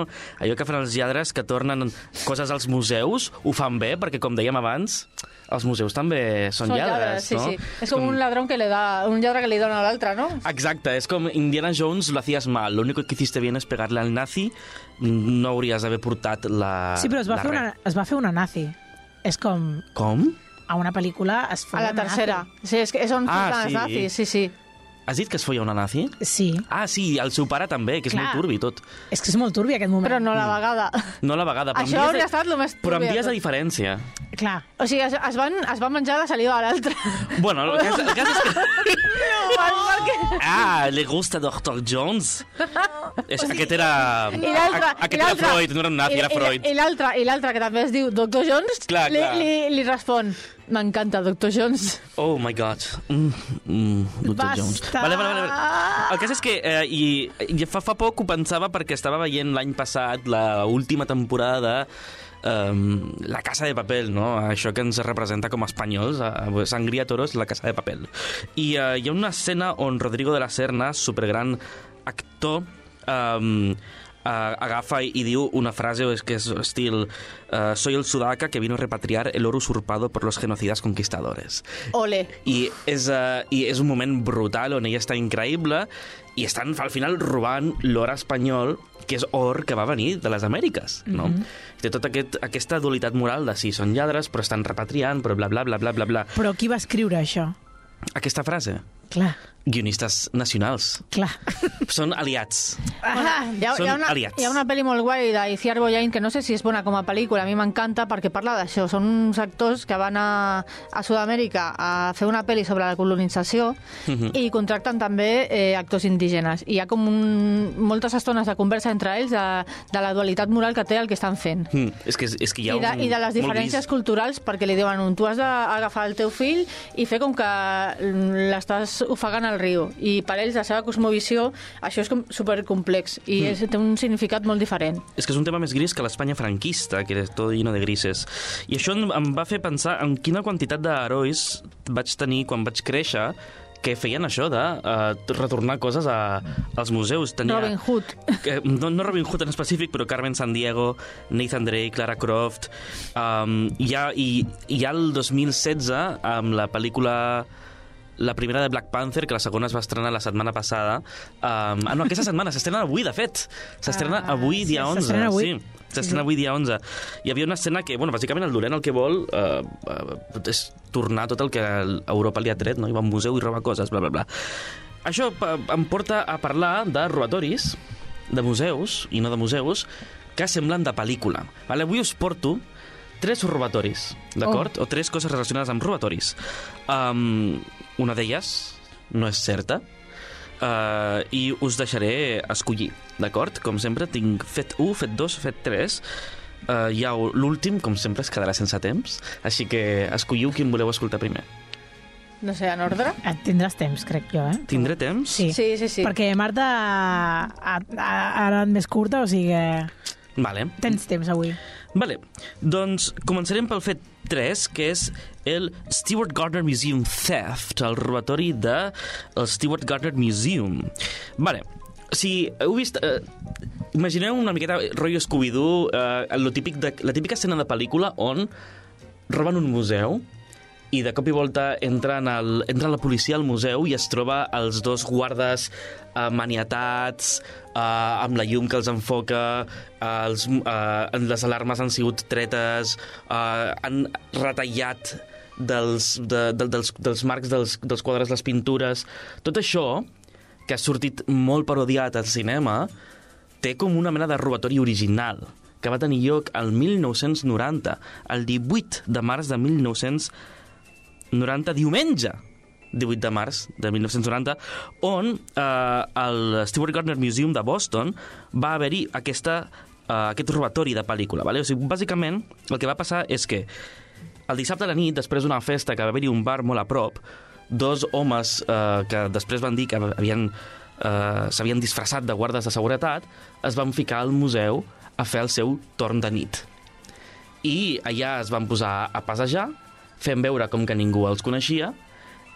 Allò que fan els lladres que tornen coses als museus, ho fan bé, perquè com dèiem abans, els museus també són, Son lladres, sí, no? sí. Es como un ladrón que le da, un lladre que le da una a la otra, ¿no? Exacte, és com Indiana Jones lo hacías mal, lo único que hiciste bien es pegarle al nazi, no hauries d'haver portat la... Sí, però es va, fer una, es va fer una nazi. És com Com? A una pel·lícula es fa A la tercera. nazi. Sí, es que son Ah, las sí. nazis, sí, sí. Has dit que es foia una nazi? Sí. Ah, sí, el seu pare també, que és Clar. molt turbi tot. És que és molt turbi aquest moment. Però no a la vegada. No a la vegada. però Això hauria de- estat el més Però amb turbi dies de tot. diferència. Clar. O sigui, es, es, van, es van menjar la saliva a l'altre. Bueno, el cas, el cas és que... Ah, le gusta Dr. Jones. És, aquest era... I l'altre... Aquest era Freud, no era un nazi, era Freud. I, i l'altre, i l'altre, que també es diu Dr. Jones, Clar, li, clar. li, li respon m'encanta Dr. Jones. Oh my god. Mm, mm, Dr. Basta. Jones. Vale, vale, vale. vale. El cas és que eh, i, i fa, fa poc ho pensava perquè estava veient l'any passat la última temporada de um, La Casa de Papel, no? Això que ens representa com a espanyols, uh, Sangria Toros, La Casa de Papel. I uh, hi ha una escena on Rodrigo de la Serna, supergran actor, um, uh, agafa i diu una frase és que és estil uh, soy el sudaca que vino a repatriar el oro usurpado por los genocidas conquistadores Ole. i és, uh, i és un moment brutal on ella està increïble i estan al final robant l'or espanyol que és or que va venir de les Amèriques, no? Mm -hmm. Té tota aquest, aquesta dualitat moral de sí, són lladres, però estan repatriant, però bla, bla, bla, bla, bla, bla. Però qui va escriure això? Aquesta frase, Clar, guionistes nacionals, clar. són aliats. Ah, hi, ha, Són hi, ha una, aliats. hi ha una pel·li molt guai d'Iciar Boyain que no sé si és bona com a pel·lícula, a mi m'encanta perquè parla d'això. Són uns actors que van a, a Sud-amèrica a fer una pel·li sobre la colonització Mhm. i contracten també eh, actors indígenes. I hi ha com un, moltes estones de conversa entre ells de, de la dualitat moral que té el que estan fent. Mm, és, que, és que hi ha I de, un... I de les diferències culturals, perquè li diuen, tu has d'agafar el teu fill i fer com que mm, l'estàs ofegant al riu. I per ells, la seva cosmovisió, això és com supercomplex i és, té un significat molt diferent. És que és un tema més gris que l'Espanya franquista, que era tot lleno de grises. I això em, va fer pensar en quina quantitat d'herois vaig tenir quan vaig créixer que feien això de uh, retornar coses a, als museus. Tenia, Robin Hood. Que, no, no Robin Hood en específic, però Carmen Sandiego, Nathan Drake, Clara Croft... Um, ha, i, ha el 2016, amb la pel·lícula la primera de Black Panther, que la segona es va estrenar la setmana passada. Um, ah, no, aquesta setmana, s'estrena avui, de fet. S'estrena Ah, avui, sí, dia 11. s'estrena avui. Sí, s'estrena avui, dia 11. Hi havia una escena que, bueno, bàsicament el dolent el que vol uh, uh, és tornar tot el que Europa li ha tret, no? I va a un museu i roba coses, bla, bla, bla. Això pa- em porta a parlar de robatoris, de museus, i no de museus, que semblen de pel·lícula. Vale? Avui us porto tres robatoris, d'acord? O tres coses relacionades amb robatoris. Um, una d'elles no és certa, uh, i us deixaré escollir, d'acord? Com sempre, tinc fet 1, fet 2, fet 3... Uh, ja l'últim, com sempre, es quedarà sense temps, així que escolliu quin voleu escoltar primer. No sé, en ordre? Et tindràs temps, crec jo, eh? Tindré temps? Sí. Sí, sí, sí. Perquè Marta ha, ha, ha anat més curta, o sigui que Vale. tens temps avui. Vale, doncs començarem pel fet 3, que és el Stewart Gardner Museum Theft, el robatori de el Stewart Gardner Museum. Vale, si heu vist... Eh, imagineu una miqueta rotllo Scooby-Doo, eh, lo típic de, la típica escena de pel·lícula on roben un museu i de cop i volta entren el, entra la policia al museu i es troba els dos guardes eh, maniatats, eh, amb la llum que els enfoca, eh, els, eh, les alarmes han sigut tretes, eh, han retallat dels, de, de, dels, dels marcs dels, dels quadres les pintures. Tot això, que ha sortit molt parodiat al cinema, té com una mena de robatori original que va tenir lloc el 1990, el 18 de març de 1990, diumenge 18 de març de 1990, on eh, el Stewart Gardner Museum de Boston va haver-hi aquesta, eh, aquest robatori de pel·lícula. Vale? O sigui, bàsicament, el que va passar és que el dissabte a la nit, després d'una festa que va haver-hi un bar molt a prop, dos homes eh, que després van dir que havien eh, s'havien disfressat de guardes de seguretat, es van ficar al museu a fer el seu torn de nit. I allà es van posar a passejar, fent veure com que ningú els coneixia,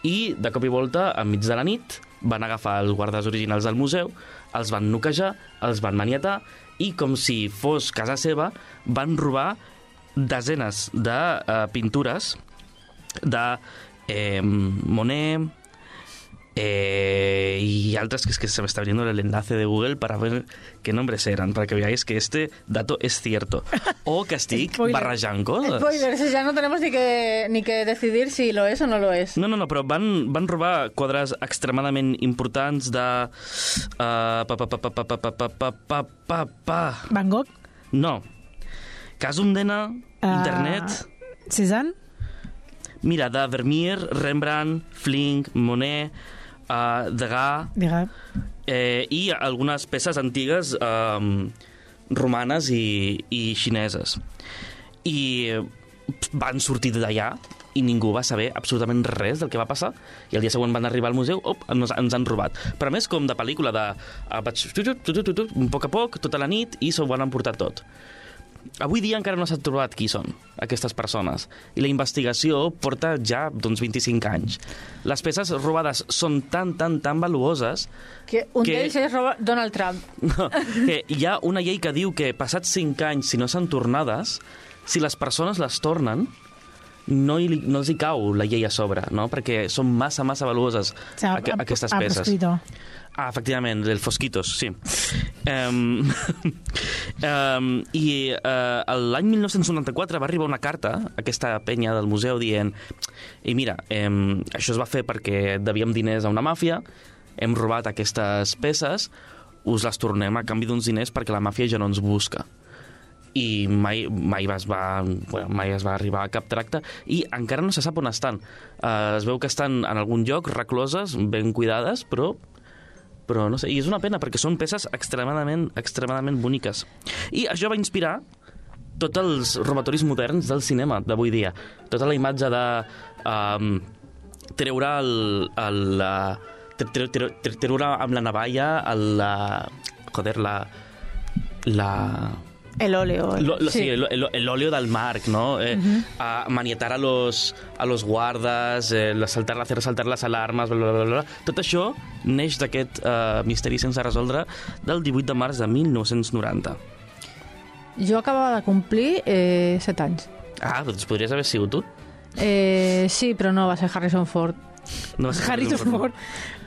i de cop i volta, enmig de la nit, van agafar els guardes originals del museu, els van noquejar, els van maniatar, i com si fos casa seva, van robar desenes de eh, pintures de eh, Monet, Eh, y altres que es que se me está abriendo el enlace de Google para ver qué nombres eran, para que veáis que este dato es cierto. O Spoiler. barrejant coses. Spoilers, ya no tenemos ni que, ni que decidir si lo es o no lo es. No, no, no, però van, van robar quadres extremadament importants de... Uh, pa, pa, pa, pa, pa, pa, pa, pa, pa, pa, pa, pa. Van Gogh, No. Casum Dena, Ah. Internet... Cézanne, Mira, de Vermeer, Rembrandt, Flink, Monet, uh, Degas diga, eh, i algunes peces antigues um, romanes i, i xineses. I eh, van sortir d'allà i ningú va saber absolutament res del que va passar i el dia següent van arribar al museu, op, ens, ens han robat. Però més, com de pel·lícula de... Uh, vaig, a poc a poc, tota la nit, i s'ho van emportar tot. Avui dia encara no s'ha trobat qui són aquestes persones i la investigació porta ja doncs, 25 anys. Les peces robades són tan, tan, tan valuoses Que un Que- d'ells és Robert- Donald Trump. no, que hi ha una llei que diu que passats 5 anys, si no són tornades, si les persones les tornen, no, hi, no els hi cau la llei a sobre, no? perquè són massa, massa valuoses s'ha aqu aquestes ha peces. prescrito. Ah, efectivament, del Fosquitos, sí. Um, um, I uh, l'any 1994 va arribar una carta a aquesta penya del museu dient i mira, um, això es va fer perquè devíem diners a una màfia, hem robat aquestes peces, us les tornem a canvi d'uns diners perquè la màfia ja no ens busca i mai, mai, es va, bueno, mai es va arribar a cap tracte i encara no se sap on estan. Uh, es veu que estan en algun lloc recloses, ben cuidades, però però no sé, i és una pena perquè són peces extremadament, extremadament boniques. I això va inspirar tots els robatoris moderns del cinema d'avui dia. Tota la imatge de um, treure el, el, la, tre- tre- tre- treure amb la navalla el, la, joder, la, la, El óleo. Lo- lo- sí, el, el- el óleo del Marc, ¿no? Eh, A manietar a los, a los guardes, eh, saltar, hacer saltar les alarmes, bla, bla, bla, bla. Tot això neix d'aquest eh, misteri sense resoldre del 18 de març de 1990. Jo acabava de complir eh, 7 anys. Ah, doncs podries haver sigut tu. Eh, sí, però no va ser Harrison Ford. No va ser Harrison Ford.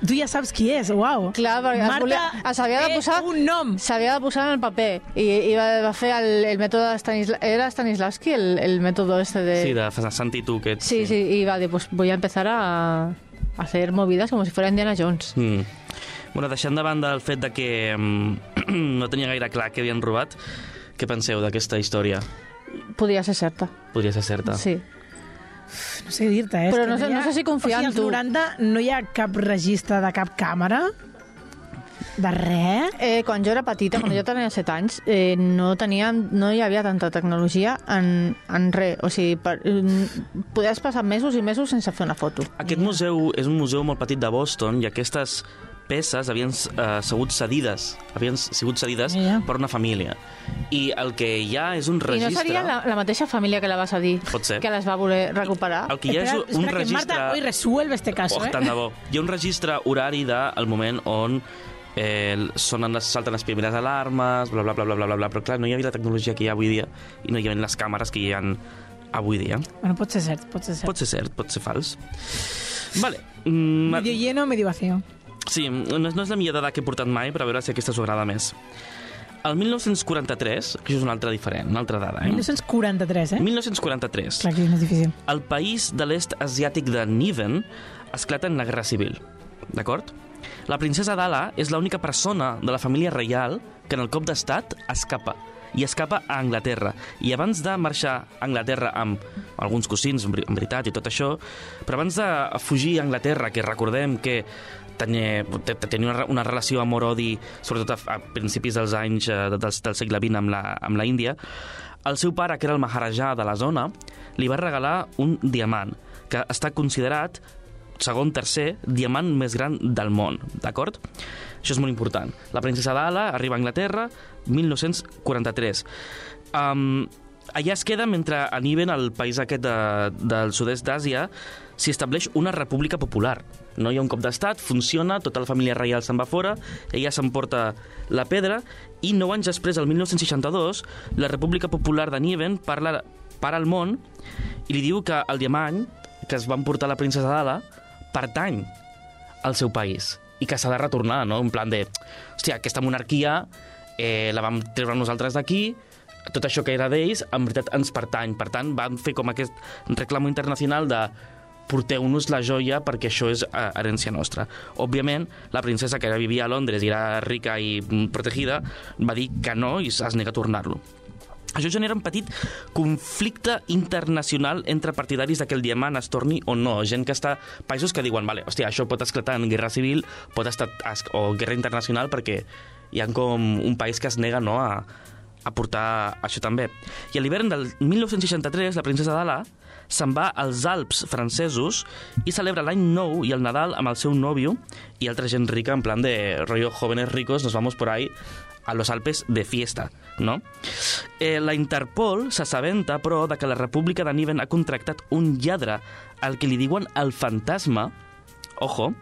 Tu ja saps qui és, uau. Clar, perquè es Marta, volia- s'havia de posar- un nom. S'havia de posar en el paper i, i va, va fer el, el mètode de Stanisla era Stanislavski el, el método este de... Sí, de sentir tu aquest... sí, sí, i va dir, pues voy a empezar a, a hacer movidas como si fuera Indiana Jones. Mm. Bueno, deixant de banda el fet de que mm, no tenia gaire clar què havien robat, què penseu d'aquesta història? Podria ser certa, Podria ser certa. sí. No sé dir-te, eh? Però no sé- hi ha- no sé si confiar o sigui, en tu. als 90 no hi ha cap registre de cap càmera? De res? Eh, quan jo era petita, quan jo tenia 7 anys, eh, no, teníem, no hi havia tanta tecnologia en, en res. O sigui, per, mm, podies passar mesos i mesos sense fer una foto. Aquest museu és un museu molt petit de Boston i aquestes peces havien eh, sigut cedides, havien sigut cedides Ja. per una família. I el que hi ha és un I registre... no seria la, la mateixa família que la vas a dir Pot ser. que les va voler recuperar? El que hi ha és espera, un espera, que registre... Marta hoy resuelve este caso, Oh, eh? tant de bo. Hi ha un registre horari del moment on eh, sonen les, salten les primeres alarmes, bla, bla, bla, bla, bla, bla, bla, però clar, no hi havia la tecnologia que hi ha avui dia i no hi havia les càmeres que hi ha avui dia. Bueno, pot ser cert, pot ser cert. Pot ser cert, pot ser fals. Vale. Mm, Medio lleno, medio vacío. Sí, no és, no és la millor dada que he portat mai, per a veure si aquesta us agrada més. El 1943, que això és una altra diferent, una altra dada, eh? 1943, eh? 1943, Clar que és més difícil. el país de l'est asiàtic de Niven esclata en la Guerra Civil, d'acord? La princesa Dala és l'única persona de la família reial que en el cop d'estat escapa i escapa a Anglaterra. I abans de marxar a Anglaterra amb alguns cosins, en veritat, i tot això, però abans de fugir a Anglaterra, que recordem que tenia, te- te- tenia una, una relació amor-odi, sobretot a, a principis dels anys eh, del, del segle XX amb la, amb la Índia, el seu pare, que era el maharajà de la zona, li va regalar un diamant, que està considerat segon, tercer diamant més gran del món, d'acord? Això és molt important. La princesa Dala arriba a Anglaterra 1943. Um, allà es queda mentre a Niven, el país aquest de, del sud-est d'Àsia, s'hi estableix una república popular. No hi ha un cop d'estat, funciona, tota la família reial se'n va fora, ella s'emporta la pedra, i nou anys després, el 1962, la República Popular de Niven parla, para al món i li diu que el diamant que es va emportar la princesa Dala pertany al seu país i que s'ha de retornar, no? En plan de, hòstia, aquesta monarquia eh, la vam treure nosaltres d'aquí, tot això que era d'ells, en veritat ens pertany. Per tant, van fer com aquest reclamo internacional de porteu-nos la joia perquè això és eh, herència nostra. Òbviament, la princesa que vivia a Londres i era rica i mm, protegida va dir que no i es nega a tornar-lo. Això genera un petit conflicte internacional entre partidaris que el diamant es torni o no. Gent que està... Països que diuen, vale, hòstia, això pot esclatar en guerra civil pot estar, o guerra internacional perquè hi ha com un país que es nega no, a, a portar això també. I a l'hivern del 1963, la princesa Dala se'n va als Alps francesos i celebra l'any nou i el Nadal amb el seu nòvio i altra gent rica, en plan de rollo jóvenes ricos, nos vamos por ahí a los Alpes de fiesta, no? Eh, la Interpol s'assabenta, però, de que la República de Niven ha contractat un lladre al que li diuen el fantasma, ojo,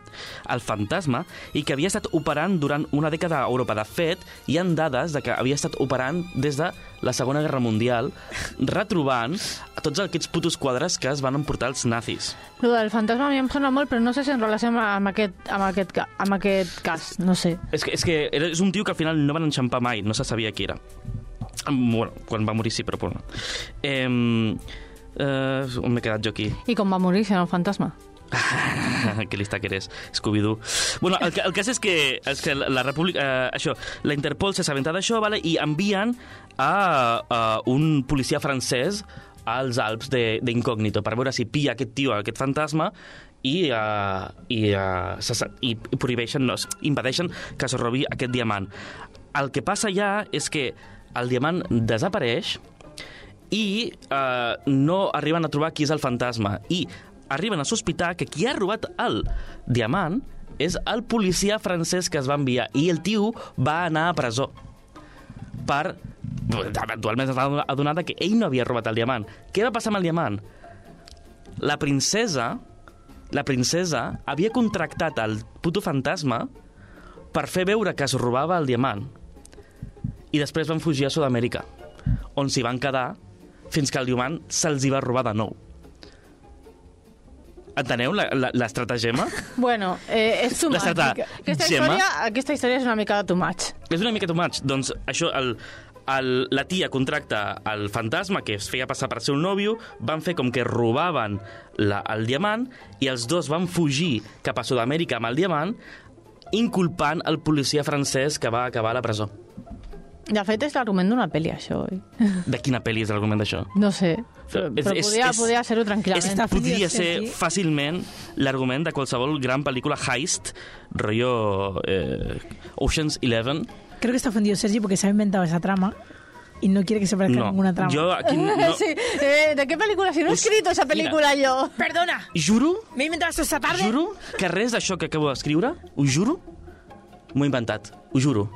el fantasma, i que havia estat operant durant una dècada a Europa. De fet, hi han dades de que havia estat operant des de la Segona Guerra Mundial, retrobant tots aquests putos quadres que es van emportar els nazis. Lo del fantasma a mi em sona molt, però no sé si en relació amb, amb, aquest, amb, aquest, amb aquest cas, no sé. És que, és que era, és un tio que al final no van enxampar mai, no se sabia qui era. Bueno, quan va morir sí, però bueno. Eh, eh, on m'he quedat jo aquí? I com va morir, si era un fantasma? que lista que eres, Scooby-Doo. Bueno, el, el cas és que, és que la, República... Eh, això, la Interpol s'assabenta d'això vale, i envien a, a un policia francès als Alps d'incògnito per veure si pilla aquest tio, aquest fantasma, i, uh, i, uh, se, i prohibeixen, no, impedeixen que es robi aquest diamant. El que passa ja és que el diamant desapareix i eh, no arriben a trobar qui és el fantasma i arriben a sospitar que qui ha robat el diamant és el policia francès que es va enviar i el tio va anar a presó per eventualment es va adonar que ell no havia robat el diamant. Què va passar amb el diamant? La princesa la princesa havia contractat el puto fantasma per fer veure que es robava el diamant i després van fugir a Sud-amèrica, on s'hi van quedar fins que el diamant se'ls hi va robar de nou. Enteneu la- la- l'estratagema? Bueno, eh, és too much. Aquesta història, aquesta història és una mica de too much. És una mica too much. Doncs això, el, el, la tia contracta el fantasma, que es feia passar per ser un nòvio, van fer com que robaven la, el diamant i els dos van fugir cap a Sud-amèrica amb el diamant, inculpant el policia francès que va acabar a la presó. De fet, és l'argument d'una pel·li, això. oi? De quina pel·li és l'argument d'això? No sé, però, però és- podia, és- podia ser-ho tranquil·lament. Està podria ser fàcilment l'argument de qualsevol gran pel·lícula heist, rollo eh, Ocean's Eleven. Creo que está ofendido Sergi porque se ha inventado esa trama y no quiere que se parezca a No, ninguna trama. jo aquí no... Sí, eh, ¿de qué película? Si no he És- escrito esa película yo. Perdona, Juro, me he inventado esto esta tarde. juro que res d'això que acabo d'escriure, ho juro, m'ho he inventat, ho juro.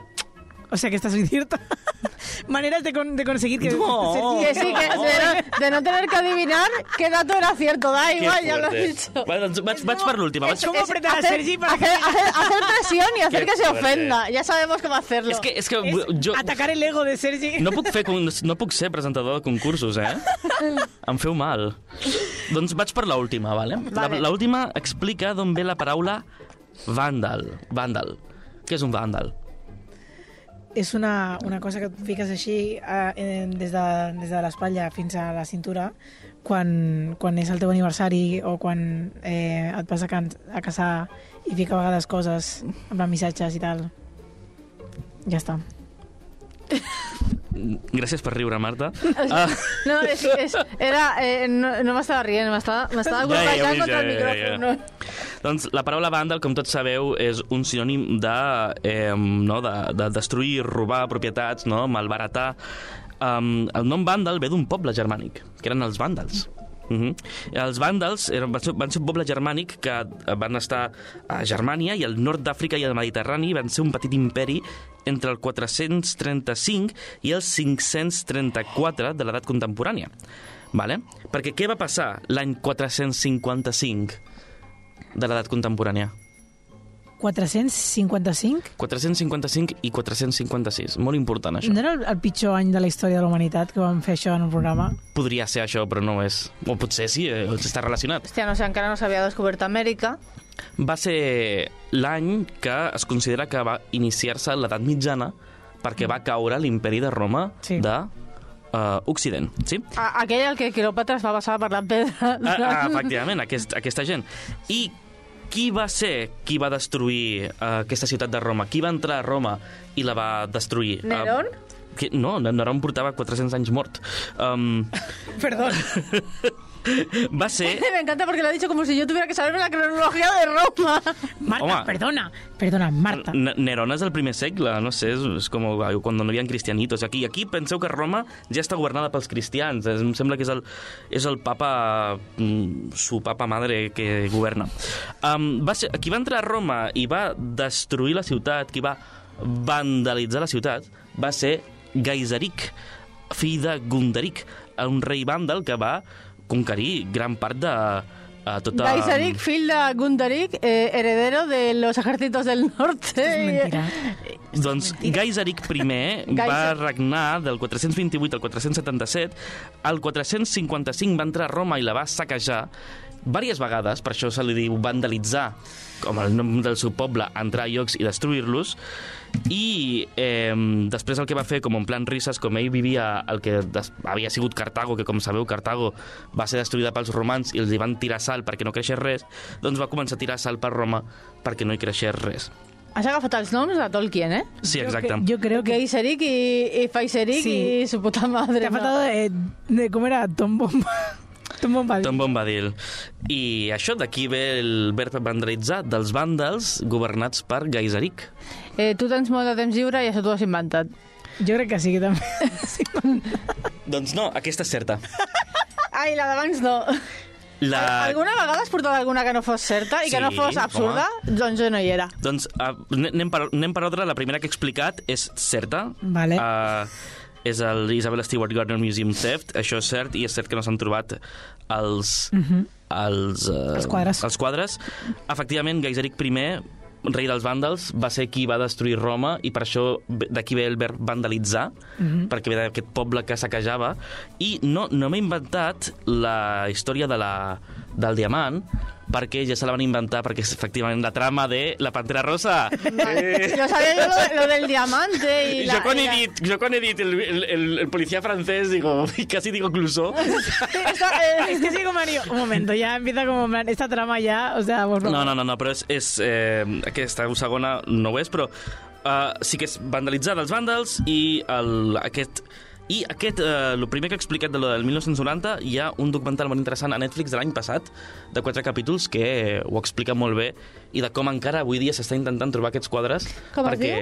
O sea que estás cierto. Maneras de, con- de conseguir que No. Que sí, que de no, de no tener que adivinar qué dato era cierto. Da igual, ya lo fuerte. dicho. Vale, doncs vaig, vaig per l'última. Vaig... Es como apretar a Sergi para hacer, hacer, hacer presión y hacer que se fuerte. ofenda. Ya sabemos cómo hacerlo. És que, és que Es jo atacar el ego de Sergi. no puc, fer, no puc ser presentador de concursos, eh? Em feu mal. Doncs vaig per l'última, vale? Vale. La- L'última explica d'on ve la paraula vàndal. Vàndal. Què és un vàndal? És una, una cosa que et fiques així eh, des de, des de l'espatlla fins a la cintura quan, quan és el teu aniversari o quan eh, et vas a, can a casar i fica a vegades coses plan missatges i tal. Ja està. Gràcies per riure, Marta. Ah, No, és, és, era, eh, no, no m'estava rient, m'estava m'estava Ja, ja, ja contra el ja, ja, micròfon. ja. No. doncs la paraula vàndal, com tots sabeu, és un sinònim de, eh, no, de, de destruir, robar propietats, no, malbaratar. Um, el nom vàndal ve d'un poble germànic, que eren els vàndals. Uh -huh. Els vàndals eren, van, ser, van ser un poble germànic que van estar a Germània i al nord d'Àfrica i al Mediterrani van ser un petit imperi entre el 435 i el 534 de l'edat contemporània. Vale? Perquè què va passar l'any 455 de l'edat contemporània? 455? 455 i 456. Molt important, això. No era el, el pitjor any de la història de la humanitat que vam fer això en un programa? Podria ser això, però no és. O potser sí, eh, està relacionat. Hòstia, no sé, encara no s'havia descobert Amèrica. Va ser l'any que es considera que va iniciar-se l'edat mitjana perquè va caure l'imperi de Roma Sí. de uh, Occident, sí? A- Aquell al que Cleòpatra es va passar per la pedra. Ah, ah, efectivament, aquest, aquesta gent. I qui va ser qui va destruir uh, aquesta ciutat de Roma? Qui va entrar a Roma i la va destruir? Nerón? Uh, que, no, Nerón portava 400 anys mort. Um, Perdón. va ser... Me encanta porque lo ha dicho como si yo tuviera que saberme la cronología de Roma. Marta, Home. perdona. Perdona, Marta. N- Nerón és del primer segle, no sé, és, és com quan no hi havia cristianitos. Aquí, aquí penseu que Roma ja està governada pels cristians. Em sembla que és el, és el papa, mm, su papa madre que governa. Um, va ser, qui va entrar a Roma i va destruir la ciutat, qui va vandalitzar la ciutat, va ser Gaiseric, fill de Gunderic, un rei vàndal que va conquerir gran part de a tota... Gaiseric, fill de Gunderic, eh, heredero de los ejércitos del norte. És mentira. Doncs Gaiseric I va regnar del 428 al 477. Al 455 va entrar a Roma i la va saquejar diverses vegades, per això se li diu vandalitzar, com el nom del seu poble, entrar a llocs i destruir-los. I eh, després el que va fer, com en plan risses, com ell vivia el que des, havia sigut Cartago, que com sabeu Cartago va ser destruïda pels romans i els hi van tirar sal perquè no creixés res, doncs va començar a tirar sal per Roma perquè no hi creixés res. Has agafat els noms de Tolkien, eh? Sí, exacte. Yo creo que Gaiseric y, y Faiseric Sí. y su puta madre. te ha ¿no? faltado de, de cómo era Tom Bomba. Tom Bombadil. Tom Bombadil. I això d'aquí ve el verb vandalitzar dels vàndals governats per Gaiseric. Eh, tu tens molt de temps lliure i això t'ho has inventat. Yo creo que sí que también. Sí. Doncs no, aquesta és certa. Ai, la d'abans no. La... Alguna vegada has portat alguna que no fos certa i que Sí, no fos absurda? Doncs jo no hi era. Doncs uh, anem, per, anem per ordre. La primera que he explicat és certa. Vale. Uh, és el Isabel Stewart Gardner Museum Theft. Això és cert, i és cert que no s'han trobat els... els, uh, Els quadres. Els quadres. Efectivament, Gaiseric I rei dels vàndals, va ser qui va destruir Roma i per això d'aquí ve el verb vandalitzar, perquè ve d'aquest poble que saquejava. I no, no m'he inventat la història de la, del diamant, perquè ja se la van inventar, perquè és efectivament la trama de la Pantera Rosa. Eh. Yo sabía yo lo, lo del diamante y la... jo, quan y he la- dit, jo quan he dit el, el, el, el policía francés, digo, casi digo Clouseau. Esta, eh, Es que sí, como Mario. Un momento, ya empieza como en esta trama ya, o sea, favor. No, no, no, no però és, és eh, aquesta segona no ho és, però uh, sí que és vandalitzar dels vàndals i el, aquest... I aquest, eh, el primer que he explicat de lo del 1990, hi ha un documental molt interessant a Netflix de l'any passat, de quatre capítols, que ho explica molt bé, i de com encara avui dia s'està intentant trobar aquests quadres. Com es perquè...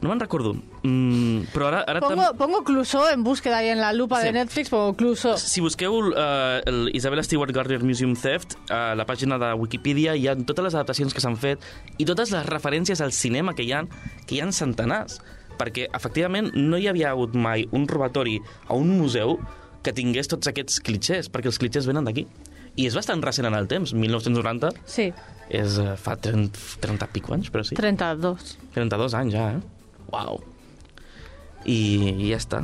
No me'n recordo. Mm, però ara... ara tam- pongo, pongo Clouseau en búsqueda y en la lupa de Sí. Netflix pongo Clouseau. Si busqueu uh, el Isabel Stewart Gardner Museum Theft, a la pàgina de Wikipedia hi ha totes les adaptacions que s'han fet i totes les referències al cinema que hi ha, que hi ha centenars. Perquè, efectivament, no hi havia hagut mai un robatori a un museu que tingués tots aquests clitxers, perquè els clitxers venen d'aquí. I és bastant recent en el temps, 1990 Sí, és uh, fa 30, 30 pico anys, però sí. 32. 32 anys ja, eh? Uau. I, i ja està.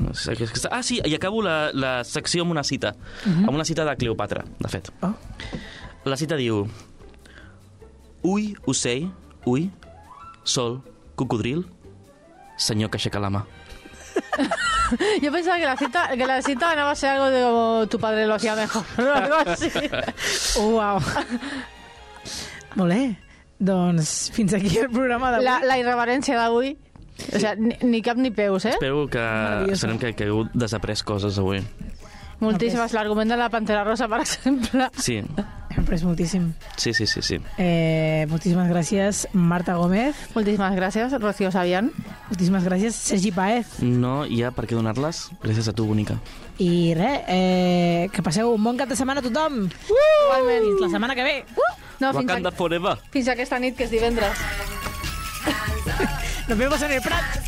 Ah, sí, i acabo la, la secció amb una cita. Amb una cita de Cleopatra, de fet. Oh. La cita diu... Ui, ocell, ui, sol, cocodril, senyor que aixeca la mà. Yo pensaba que la cita, que la cita ganaba a ser algo de como tu padre lo hacía mejor. o algo así. Uau. Molt bé. Doncs fins aquí el programa d'avui. La, la irreverència d'avui. O sea, ni, ni cap ni peus, eh? Espero que esperem que, que heu desaprès coses avui. Moltíssimes. L'argument de la Pantera Rosa, per exemple. Sí, Hem après moltíssim. sí, sí, sí. sí. Eh, moltíssimes gràcies, Marta Gómez. Moltíssimes gràcies, Rocío Sabián. Moltíssimes gràcies, Sergi Paez. No hi ha per què donar-les gràcies a tu, bonica. I res, eh, que passeu un bon cap de setmana a tothom. Uh! Igualment. Fins la setmana que ve. No, fins, a, forever! fins aquesta nit, que és divendres. Nos vemos en el Prat.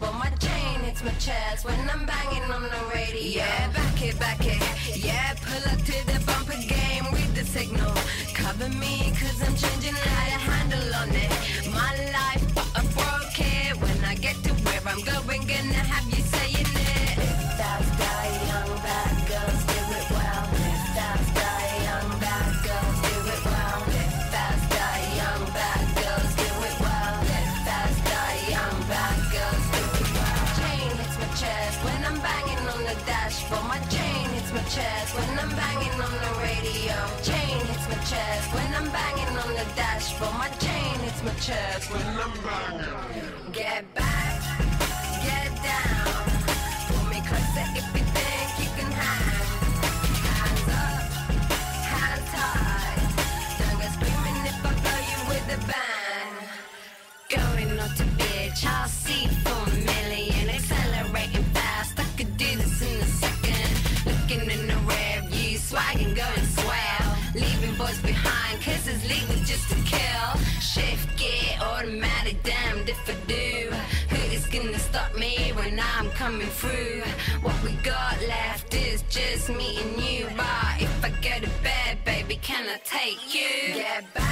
Hits my chain, it's my chest when I'm banging on the radio. Yeah, back it, back it. Yeah, pull up to the bumper game with the signal. Cover me, cause I'm changing how to handle on it. My life, but I broke it. When I get to where I'm going, gonna have you chest when I'm banging on the radio. Chain hits my chest when I'm banging on the dashboard. My chain hits my chest when I'm banging. Get back, get down. Coming through? What we got left is just me and you. But if I go to bed, baby, can I take you? Back.